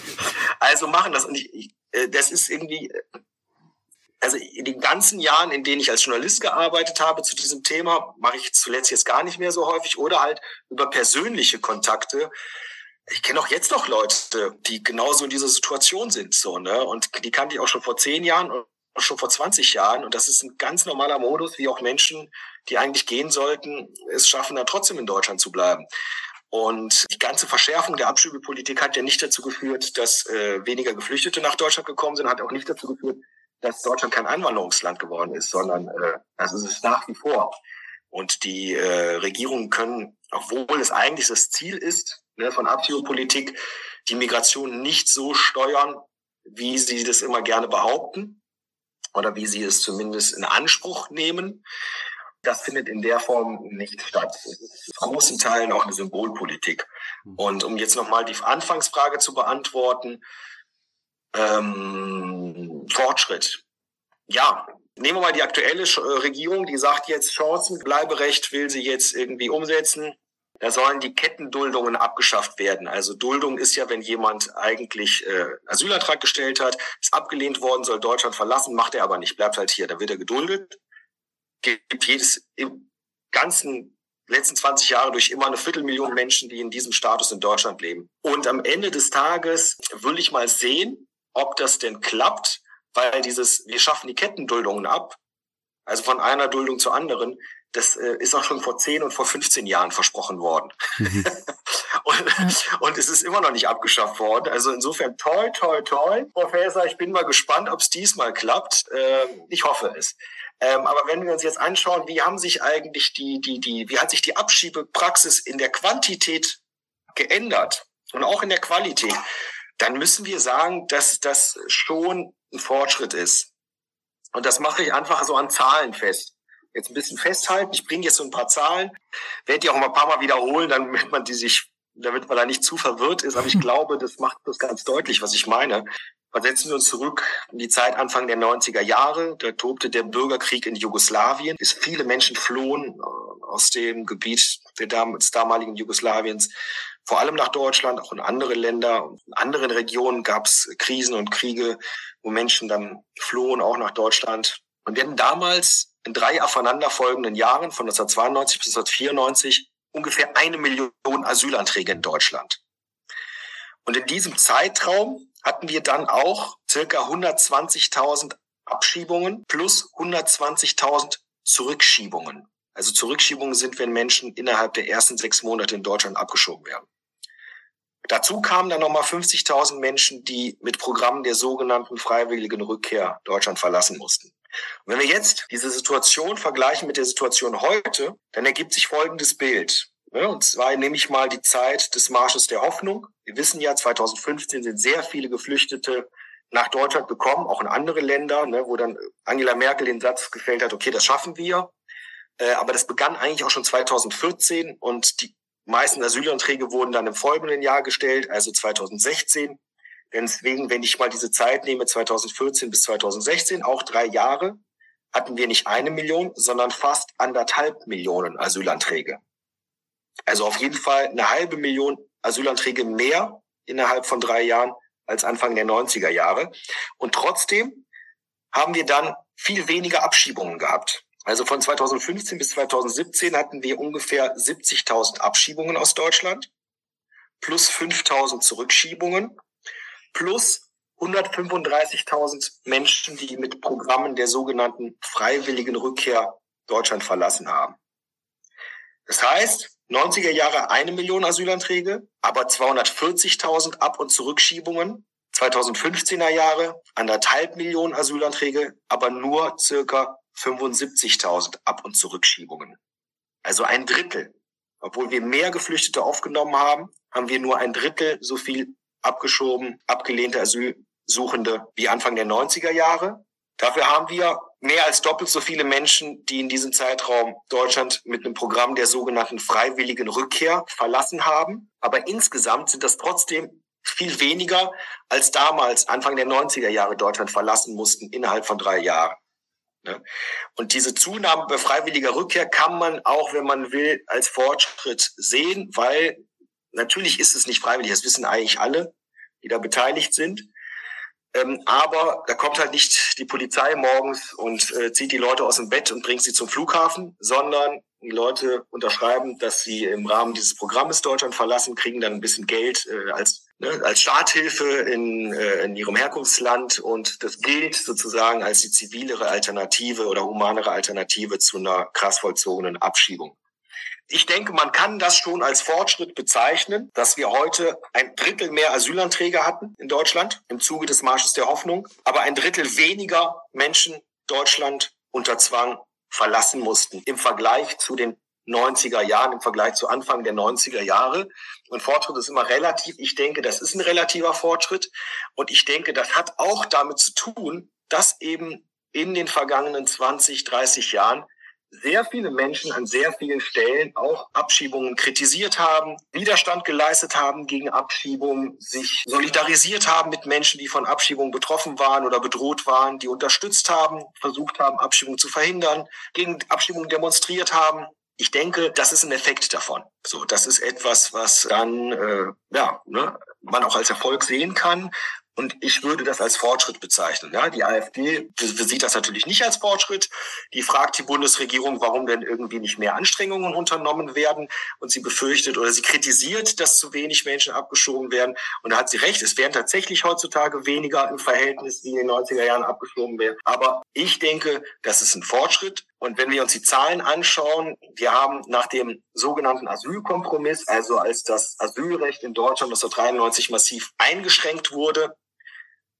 [SPEAKER 4] (laughs) also machen das und ich, ich, äh, das ist irgendwie also in den ganzen Jahren, in denen ich als Journalist gearbeitet habe zu diesem Thema, mache ich zuletzt jetzt gar nicht mehr so häufig oder halt über persönliche Kontakte. Ich kenne auch jetzt noch Leute, die genauso in dieser Situation sind, so, ne? Und die kannte ich auch schon vor zehn Jahren und schon vor 20 Jahren. Und das ist ein ganz normaler Modus, wie auch Menschen, die eigentlich gehen sollten, es schaffen, dann trotzdem in Deutschland zu bleiben. Und die ganze Verschärfung der Abschiebepolitik hat ja nicht dazu geführt, dass äh, weniger Geflüchtete nach Deutschland gekommen sind, hat auch nicht dazu geführt, dass Deutschland kein Einwanderungsland geworden ist, sondern äh, es ist nach wie vor. Und die äh, Regierungen können, obwohl es eigentlich das Ziel ist ne, von Abschiebepolitik, die Migration nicht so steuern, wie sie das immer gerne behaupten oder wie sie es zumindest in Anspruch nehmen. Das findet in der Form nicht statt. In großen Teilen auch eine Symbolpolitik. Mhm. Und um jetzt nochmal die Anfangsfrage zu beantworten, ähm, Fortschritt. Ja, nehmen wir mal die aktuelle äh, Regierung, die sagt jetzt Chancenbleiberecht will sie jetzt irgendwie umsetzen. Da sollen die Kettenduldungen abgeschafft werden. Also Duldung ist ja, wenn jemand eigentlich äh, Asylantrag gestellt hat, ist abgelehnt worden, soll Deutschland verlassen, macht er aber nicht, bleibt halt hier. Da wird er geduldet. Gibt jedes im ganzen letzten 20 Jahre durch immer eine Viertelmillion Menschen, die in diesem Status in Deutschland leben. Und am Ende des Tages will ich mal sehen, ob das denn klappt, weil dieses, wir schaffen die Kettenduldungen ab, also von einer Duldung zur anderen, das äh, ist auch schon vor 10 und vor 15 Jahren versprochen worden. Mhm. (laughs) und, und es ist immer noch nicht abgeschafft worden. Also insofern toll, toll, toll. Professor, ich bin mal gespannt, ob es diesmal klappt. Ähm, ich hoffe es. Ähm, aber wenn wir uns jetzt anschauen, wie haben sich eigentlich die, die, die, wie hat sich die Abschiebepraxis in der Quantität geändert und auch in der Qualität, dann müssen wir sagen, dass das schon ein Fortschritt ist. Und das mache ich einfach so an Zahlen fest. Jetzt ein bisschen festhalten. Ich bringe jetzt so ein paar Zahlen. Werde die auch mal ein paar Mal wiederholen, damit man die sich, damit man da nicht zu verwirrt ist. Aber ich (laughs) glaube, das macht das ganz deutlich, was ich meine. Versetzen wir uns zurück in die Zeit Anfang der 90er Jahre. Da tobte der Bürgerkrieg in Jugoslawien. Bis viele Menschen flohen äh, aus dem Gebiet des damaligen Jugoslawiens vor allem nach Deutschland, auch in andere Länder. In anderen Regionen gab es Krisen und Kriege, wo Menschen dann flohen, auch nach Deutschland. Und wir hatten damals in drei aufeinanderfolgenden Jahren, von 1992 bis 1994, ungefähr eine Million Asylanträge in Deutschland. Und in diesem Zeitraum hatten wir dann auch circa 120.000 Abschiebungen plus 120.000 Zurückschiebungen. Also Zurückschiebungen sind, wenn Menschen innerhalb der ersten sechs Monate in Deutschland abgeschoben werden. Dazu kamen dann nochmal 50.000 Menschen, die mit Programmen der sogenannten freiwilligen Rückkehr Deutschland verlassen mussten. Und wenn wir jetzt diese Situation vergleichen mit der Situation heute, dann ergibt sich folgendes Bild. Und zwar nehme ich mal die Zeit des Marsches der Hoffnung. Wir wissen ja, 2015 sind sehr viele Geflüchtete nach Deutschland gekommen, auch in andere Länder, ne, wo dann Angela Merkel den Satz gefällt hat, okay, das schaffen wir. Äh, aber das begann eigentlich auch schon 2014 und die meisten Asylanträge wurden dann im folgenden Jahr gestellt, also 2016. Deswegen, wenn ich mal diese Zeit nehme, 2014 bis 2016, auch drei Jahre, hatten wir nicht eine Million, sondern fast anderthalb Millionen Asylanträge. Also auf jeden Fall eine halbe Million Asylanträge mehr innerhalb von drei Jahren als Anfang der 90er Jahre. Und trotzdem haben wir dann viel weniger Abschiebungen gehabt. Also von 2015 bis 2017 hatten wir ungefähr 70.000 Abschiebungen aus Deutschland, plus 5.000 Zurückschiebungen, plus 135.000 Menschen, die mit Programmen der sogenannten freiwilligen Rückkehr Deutschland verlassen haben. Das heißt, 90er Jahre eine Million Asylanträge, aber 240.000 Ab- und Zurückschiebungen. 2015er Jahre anderthalb Millionen Asylanträge, aber nur circa 75.000 Ab- und Zurückschiebungen. Also ein Drittel. Obwohl wir mehr Geflüchtete aufgenommen haben, haben wir nur ein Drittel so viel abgeschoben, abgelehnte Asylsuchende wie Anfang der 90er Jahre. Dafür haben wir mehr als doppelt so viele Menschen, die in diesem Zeitraum Deutschland mit einem Programm der sogenannten freiwilligen Rückkehr verlassen haben. Aber insgesamt sind das trotzdem viel weniger als damals, Anfang der 90er Jahre, Deutschland verlassen mussten innerhalb von drei Jahren. Ne? Und diese Zunahme bei freiwilliger Rückkehr kann man auch, wenn man will, als Fortschritt sehen, weil natürlich ist es nicht freiwillig, das wissen eigentlich alle, die da beteiligt sind. Ähm, aber da kommt halt nicht die Polizei morgens und äh, zieht die Leute aus dem Bett und bringt sie zum Flughafen, sondern die Leute unterschreiben, dass sie im Rahmen dieses Programmes Deutschland verlassen, kriegen dann ein bisschen Geld äh, als ne, als Starthilfe in, äh, in ihrem Herkunftsland und das gilt sozusagen als die zivilere Alternative oder humanere Alternative zu einer krass vollzogenen Abschiebung. Ich denke, man kann das schon als Fortschritt bezeichnen, dass wir heute ein Drittel mehr Asylanträge hatten in Deutschland im Zuge des Marsches der Hoffnung, aber ein Drittel weniger Menschen Deutschland unter Zwang verlassen mussten im Vergleich zu den 90er Jahren im Vergleich zu Anfang der 90er Jahre. Und Fortschritt ist immer relativ. Ich denke, das ist ein relativer Fortschritt. Und ich denke, das hat auch damit zu tun, dass eben in den vergangenen 20, 30 Jahren sehr viele Menschen an sehr vielen Stellen auch Abschiebungen kritisiert haben, Widerstand geleistet haben gegen Abschiebungen, sich solidarisiert haben mit Menschen, die von Abschiebungen betroffen waren oder bedroht waren, die unterstützt haben, versucht haben, Abschiebungen zu verhindern, gegen Abschiebungen demonstriert haben ich denke, das ist ein Effekt davon. So, das ist etwas, was dann äh, ja ne, man auch als Erfolg sehen kann. Und ich würde das als Fortschritt bezeichnen. Ja, die AfD sieht das natürlich nicht als Fortschritt. Die fragt die Bundesregierung, warum denn irgendwie nicht mehr Anstrengungen unternommen werden. Und sie befürchtet oder sie kritisiert, dass zu wenig Menschen abgeschoben werden. Und da hat sie recht. Es werden tatsächlich heutzutage weniger im Verhältnis, wie in den 90er Jahren abgeschoben werden. Aber ich denke, das ist ein Fortschritt. Und wenn wir uns die Zahlen anschauen, wir haben nach dem sogenannten Asylkompromiss, also als das Asylrecht in Deutschland 1993 massiv eingeschränkt wurde,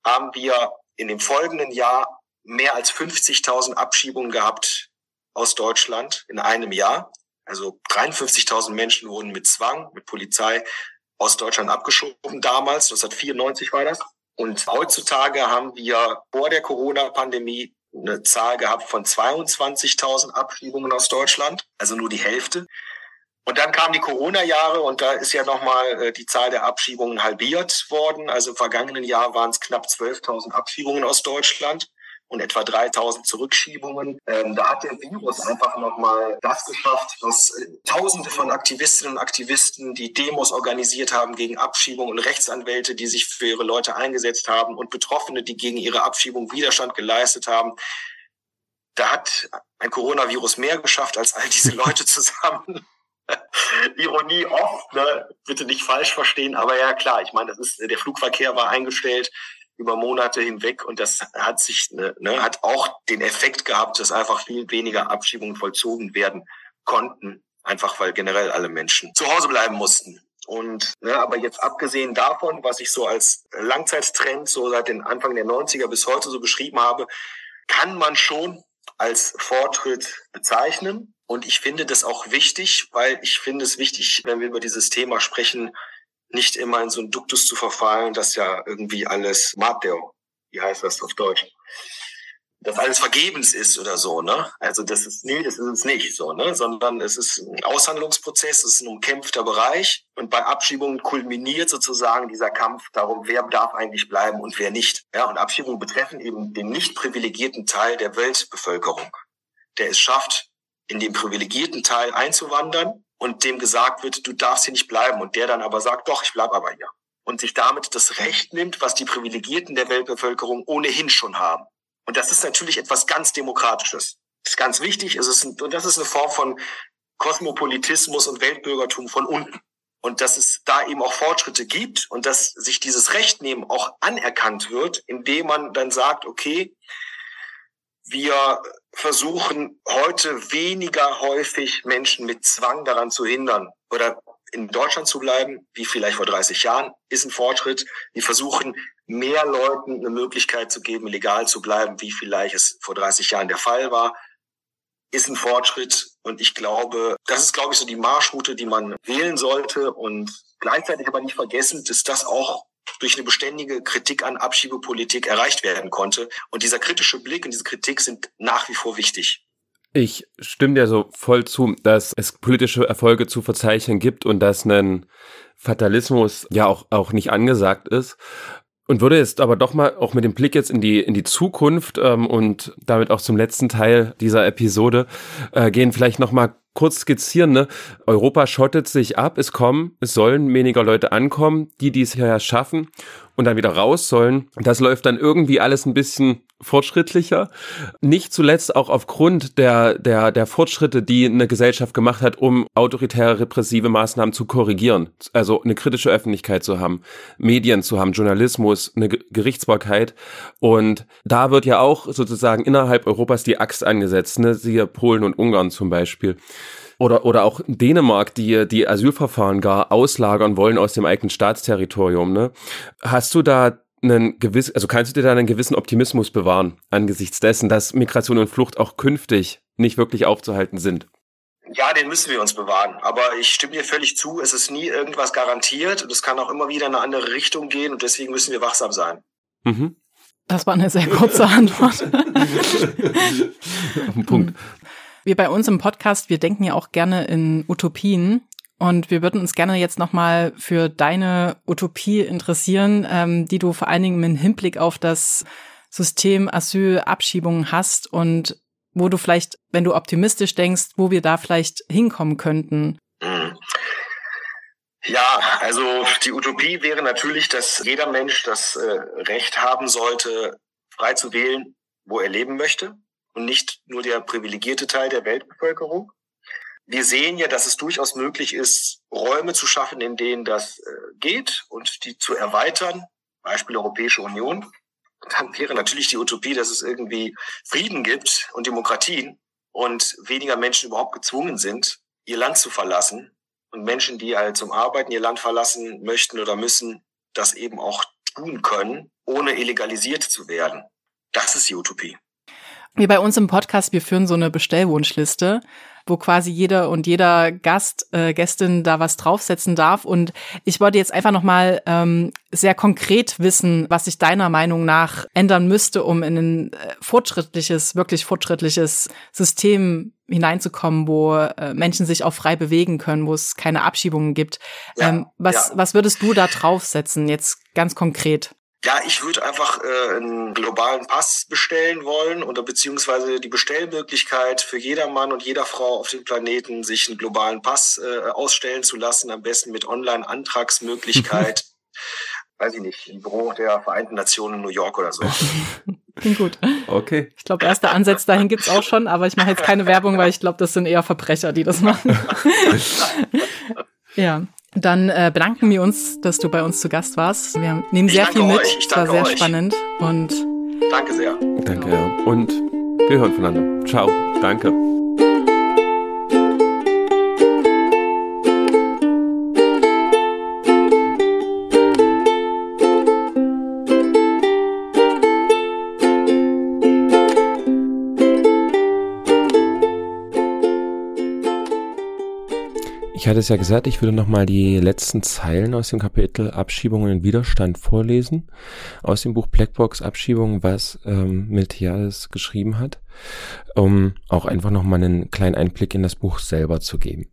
[SPEAKER 4] haben wir in dem folgenden Jahr mehr als 50.000 Abschiebungen gehabt aus Deutschland in einem Jahr. Also 53.000 Menschen wurden mit Zwang, mit Polizei aus Deutschland abgeschoben damals. 1994 war das. Und heutzutage haben wir vor der Corona-Pandemie eine Zahl gehabt von 22.000 Abschiebungen aus Deutschland, also nur die Hälfte. Und dann kamen die Corona-Jahre und da ist ja nochmal äh, die Zahl der Abschiebungen halbiert worden. Also im vergangenen Jahr waren es knapp 12.000 Abschiebungen aus Deutschland. Und etwa 3000 Zurückschiebungen. Ähm, da hat der Virus einfach nochmal das geschafft, was äh, Tausende von Aktivistinnen und Aktivisten, die Demos organisiert haben gegen Abschiebung und Rechtsanwälte, die sich für ihre Leute eingesetzt haben und Betroffene, die gegen ihre Abschiebung Widerstand geleistet haben. Da hat ein Coronavirus mehr geschafft als all diese Leute (laughs) zusammen. (laughs) Ironie oft, ne? bitte nicht falsch verstehen, aber ja klar, ich meine, das ist, der Flugverkehr war eingestellt über Monate hinweg und das hat sich, ne, ne, hat auch den Effekt gehabt, dass einfach viel weniger Abschiebungen vollzogen werden konnten, einfach weil generell alle Menschen zu Hause bleiben mussten. Und ne, aber jetzt abgesehen davon, was ich so als Langzeittrend so seit den Anfang der 90er bis heute so beschrieben habe, kann man schon als Fortschritt bezeichnen. Und ich finde das auch wichtig, weil ich finde es wichtig, wenn wir über dieses Thema sprechen, nicht immer in so ein Duktus zu verfallen, dass ja irgendwie alles Mateo, wie heißt das auf Deutsch? Dass alles vergebens ist oder so, ne? Also das ist nee, das ist es nicht so, ne? Sondern es ist ein Aushandlungsprozess, es ist ein umkämpfter Bereich und bei Abschiebungen kulminiert sozusagen dieser Kampf darum, wer darf eigentlich bleiben und wer nicht. Ja, und Abschiebungen betreffen eben den nicht privilegierten Teil der Weltbevölkerung, der es schafft, in den privilegierten Teil einzuwandern und dem gesagt wird, du darfst hier nicht bleiben und der dann aber sagt, doch, ich bleib aber hier und sich damit das Recht nimmt, was die Privilegierten der Weltbevölkerung ohnehin schon haben. Und das ist natürlich etwas ganz Demokratisches. Das ist ganz wichtig. Es ist ein, und das ist eine Form von Kosmopolitismus und Weltbürgertum von unten. Und dass es da eben auch Fortschritte gibt und dass sich dieses Recht nehmen auch anerkannt wird, indem man dann sagt, okay, wir versuchen heute weniger häufig Menschen mit Zwang daran zu hindern oder in Deutschland zu bleiben, wie vielleicht vor 30 Jahren, ist ein Fortschritt. Wir versuchen mehr Leuten eine Möglichkeit zu geben, legal zu bleiben, wie vielleicht es vor 30 Jahren der Fall war, ist ein Fortschritt. Und ich glaube, das ist, glaube ich, so die Marschroute, die man wählen sollte und gleichzeitig aber nicht vergessen, dass das auch durch eine beständige Kritik an Abschiebepolitik erreicht werden konnte. Und dieser kritische Blick und diese Kritik sind nach wie vor wichtig.
[SPEAKER 5] Ich stimme dir so voll zu, dass es politische Erfolge zu verzeichnen gibt und dass ein Fatalismus ja auch, auch nicht angesagt ist. Und würde jetzt aber doch mal auch mit dem Blick jetzt in die in die Zukunft ähm, und damit auch zum letzten Teil dieser Episode äh, gehen, vielleicht noch mal kurz skizzieren. Ne? Europa schottet sich ab, es kommen, es sollen weniger Leute ankommen, die dies hierher schaffen und dann wieder raus sollen. Das läuft dann irgendwie alles ein bisschen fortschrittlicher. Nicht zuletzt auch aufgrund der, der, der Fortschritte, die eine Gesellschaft gemacht hat, um autoritäre repressive Maßnahmen zu korrigieren. Also eine kritische Öffentlichkeit zu haben, Medien zu haben, Journalismus, eine Gerichtsbarkeit. Und da wird ja auch sozusagen innerhalb Europas die Axt angesetzt, ne? siehe Polen und Ungarn zum Beispiel. Oder, oder auch Dänemark, die die Asylverfahren gar auslagern wollen aus dem eigenen Staatsterritorium. Ne? Hast du da einen gewissen, also kannst du dir da einen gewissen Optimismus bewahren angesichts dessen, dass Migration und Flucht auch künftig nicht wirklich aufzuhalten sind?
[SPEAKER 4] Ja, den müssen wir uns bewahren. Aber ich stimme dir völlig zu, es ist nie irgendwas garantiert und es kann auch immer wieder in eine andere Richtung gehen und deswegen müssen wir wachsam sein.
[SPEAKER 2] Mhm. Das war eine sehr kurze Antwort. (laughs) Punkt (laughs) wir bei uns im Podcast, wir denken ja auch gerne in Utopien. Und wir würden uns gerne jetzt nochmal für deine Utopie interessieren, ähm, die du vor allen Dingen im Hinblick auf das System Asylabschiebungen hast und wo du vielleicht, wenn du optimistisch denkst, wo wir da vielleicht hinkommen könnten. Mhm.
[SPEAKER 4] Ja, also die Utopie wäre natürlich, dass jeder Mensch das äh, Recht haben sollte, frei zu wählen, wo er leben möchte und nicht nur der privilegierte Teil der Weltbevölkerung. Wir sehen ja, dass es durchaus möglich ist, Räume zu schaffen, in denen das äh, geht und die zu erweitern. Beispiel Europäische Union. Dann wäre natürlich die Utopie, dass es irgendwie Frieden gibt und Demokratien und weniger Menschen überhaupt gezwungen sind, ihr Land zu verlassen. Und Menschen, die halt zum Arbeiten ihr Land verlassen möchten oder müssen, das eben auch tun können, ohne illegalisiert zu werden. Das ist die Utopie.
[SPEAKER 2] Wir bei uns im Podcast, wir führen so eine Bestellwunschliste, wo quasi jeder und jeder Gast, äh, Gästin da was draufsetzen darf. Und ich wollte jetzt einfach nochmal ähm, sehr konkret wissen, was sich deiner Meinung nach ändern müsste, um in ein äh, fortschrittliches, wirklich fortschrittliches System hineinzukommen, wo äh, Menschen sich auch frei bewegen können, wo es keine Abschiebungen gibt. Ja, ähm, was, ja. was würdest du da draufsetzen, jetzt ganz konkret?
[SPEAKER 4] Ja, ich würde einfach äh, einen globalen Pass bestellen wollen oder beziehungsweise die Bestellmöglichkeit für jedermann und jeder Frau auf dem Planeten, sich einen globalen Pass äh, ausstellen zu lassen, am besten mit Online-Antragsmöglichkeit. (laughs) Weiß ich nicht, im Büro der Vereinten Nationen in New York oder so. (laughs)
[SPEAKER 2] Klingt gut.
[SPEAKER 3] Okay.
[SPEAKER 2] Ich glaube, erste Ansätze dahin gibt's auch schon, aber ich mache jetzt keine Werbung, weil ich glaube, das sind eher Verbrecher, die das machen. (laughs) ja. Dann äh, bedanken wir uns, dass du bei uns zu Gast warst. Wir nehmen sehr viel mit.
[SPEAKER 4] Euch.
[SPEAKER 2] Es war sehr
[SPEAKER 4] euch.
[SPEAKER 2] spannend. Und
[SPEAKER 4] danke sehr.
[SPEAKER 3] Danke, ja. Und wir hören voneinander. Ciao. Danke. Ich hatte es ja gesagt, ich würde nochmal die letzten Zeilen aus dem Kapitel Abschiebungen in Widerstand vorlesen. Aus dem Buch Blackbox Abschiebungen, was ähm, Miltiades geschrieben hat, um auch einfach nochmal einen kleinen Einblick in das Buch selber zu geben.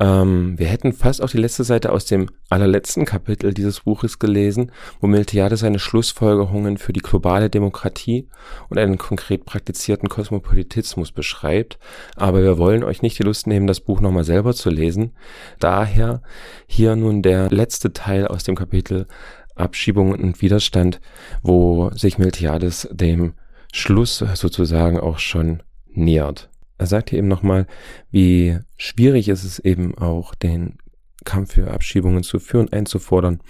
[SPEAKER 3] Ähm, wir hätten fast auch die letzte Seite aus dem allerletzten Kapitel dieses Buches gelesen, wo Miltiades seine Schlussfolgerungen für die globale Demokratie und einen konkret praktizierten Kosmopolitismus beschreibt. Aber wir wollen euch nicht die Lust nehmen, das Buch nochmal selber zu lesen. Daher hier nun der letzte Teil aus dem Kapitel Abschiebung und Widerstand, wo sich Miltiades dem Schluss sozusagen auch schon nähert. Er sagt hier eben nochmal, wie schwierig ist es eben auch, den Kampf für Abschiebungen zu führen, einzufordern,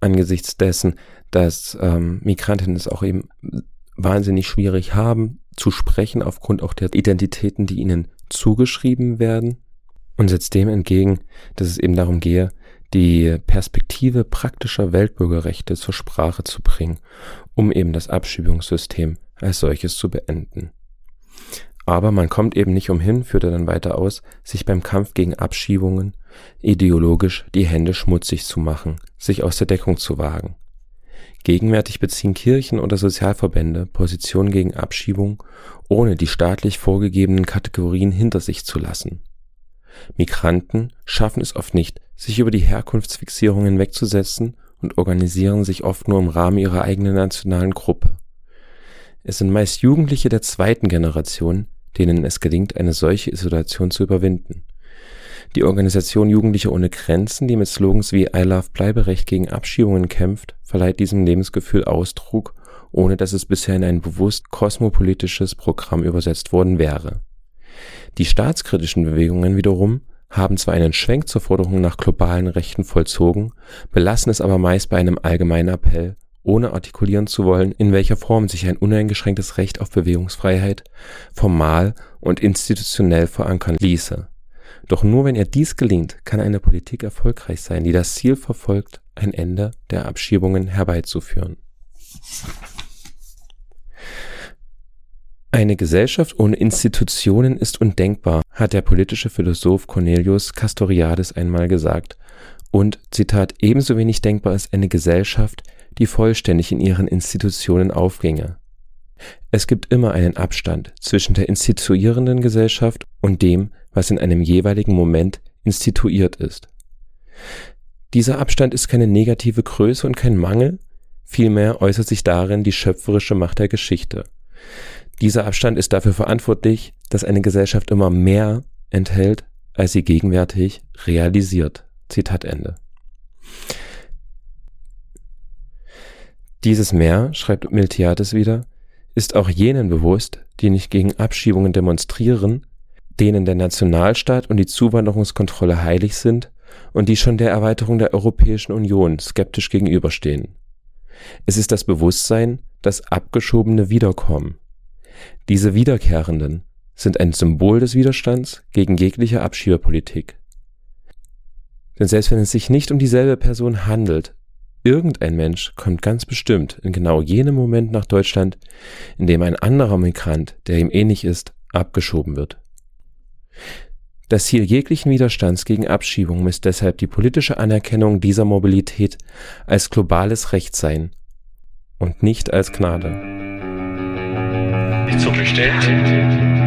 [SPEAKER 3] angesichts dessen, dass ähm, Migrantinnen es auch eben wahnsinnig schwierig haben, zu sprechen, aufgrund auch der Identitäten, die ihnen zugeschrieben werden, und setzt dem entgegen, dass es eben darum gehe, die Perspektive praktischer Weltbürgerrechte zur Sprache zu bringen, um eben das Abschiebungssystem als solches zu beenden. Aber man kommt eben nicht umhin, führt er dann weiter aus, sich beim Kampf gegen Abschiebungen ideologisch die Hände schmutzig zu machen, sich aus der Deckung zu wagen. Gegenwärtig beziehen Kirchen oder Sozialverbände Positionen gegen Abschiebung, ohne die staatlich vorgegebenen Kategorien hinter sich zu lassen. Migranten schaffen es oft nicht, sich über die Herkunftsfixierungen hinwegzusetzen und organisieren sich oft nur im Rahmen ihrer eigenen nationalen Gruppe. Es sind meist Jugendliche der zweiten Generation, denen es gelingt, eine solche Isolation zu überwinden. Die Organisation Jugendliche ohne Grenzen, die mit Slogans wie I love Bleiberecht gegen Abschiebungen kämpft, verleiht diesem Lebensgefühl Ausdruck, ohne dass es bisher in ein bewusst kosmopolitisches Programm übersetzt worden wäre. Die staatskritischen Bewegungen wiederum haben zwar einen Schwenk zur Forderung nach globalen Rechten vollzogen, belassen es aber meist bei einem allgemeinen Appell, ohne artikulieren zu wollen, in welcher Form sich ein uneingeschränktes Recht auf Bewegungsfreiheit formal und institutionell verankern ließe. Doch nur wenn ihr dies gelingt, kann eine Politik erfolgreich sein, die das Ziel verfolgt, ein Ende der Abschiebungen herbeizuführen. Eine Gesellschaft ohne Institutionen ist undenkbar, hat der politische Philosoph Cornelius Castoriadis einmal gesagt, und Zitat ebenso wenig denkbar ist eine Gesellschaft, die vollständig in ihren Institutionen aufginge. Es gibt immer einen Abstand zwischen der instituierenden Gesellschaft und dem, was in einem jeweiligen Moment instituiert ist. Dieser Abstand ist keine negative Größe und kein Mangel, vielmehr äußert sich darin die schöpferische Macht der Geschichte. Dieser Abstand ist dafür verantwortlich, dass eine Gesellschaft immer mehr enthält, als sie gegenwärtig realisiert. Zitat Ende. Dieses Mehr, schreibt Miltiades wieder, ist auch jenen bewusst, die nicht gegen Abschiebungen demonstrieren, denen der Nationalstaat und die Zuwanderungskontrolle heilig sind und die schon der Erweiterung der Europäischen Union skeptisch gegenüberstehen. Es ist das Bewusstsein, dass Abgeschobene wiederkommen. Diese Wiederkehrenden sind ein Symbol des Widerstands gegen jegliche Abschiebepolitik. Denn selbst wenn es sich nicht um dieselbe Person handelt, Irgendein Mensch kommt ganz bestimmt in genau jenem Moment nach Deutschland, in dem ein anderer Migrant, der ihm ähnlich ist, abgeschoben wird. Das Ziel jeglichen Widerstands gegen Abschiebung ist deshalb die politische Anerkennung dieser Mobilität als globales Recht sein und nicht als Gnade.
[SPEAKER 1] Nicht so bestellt.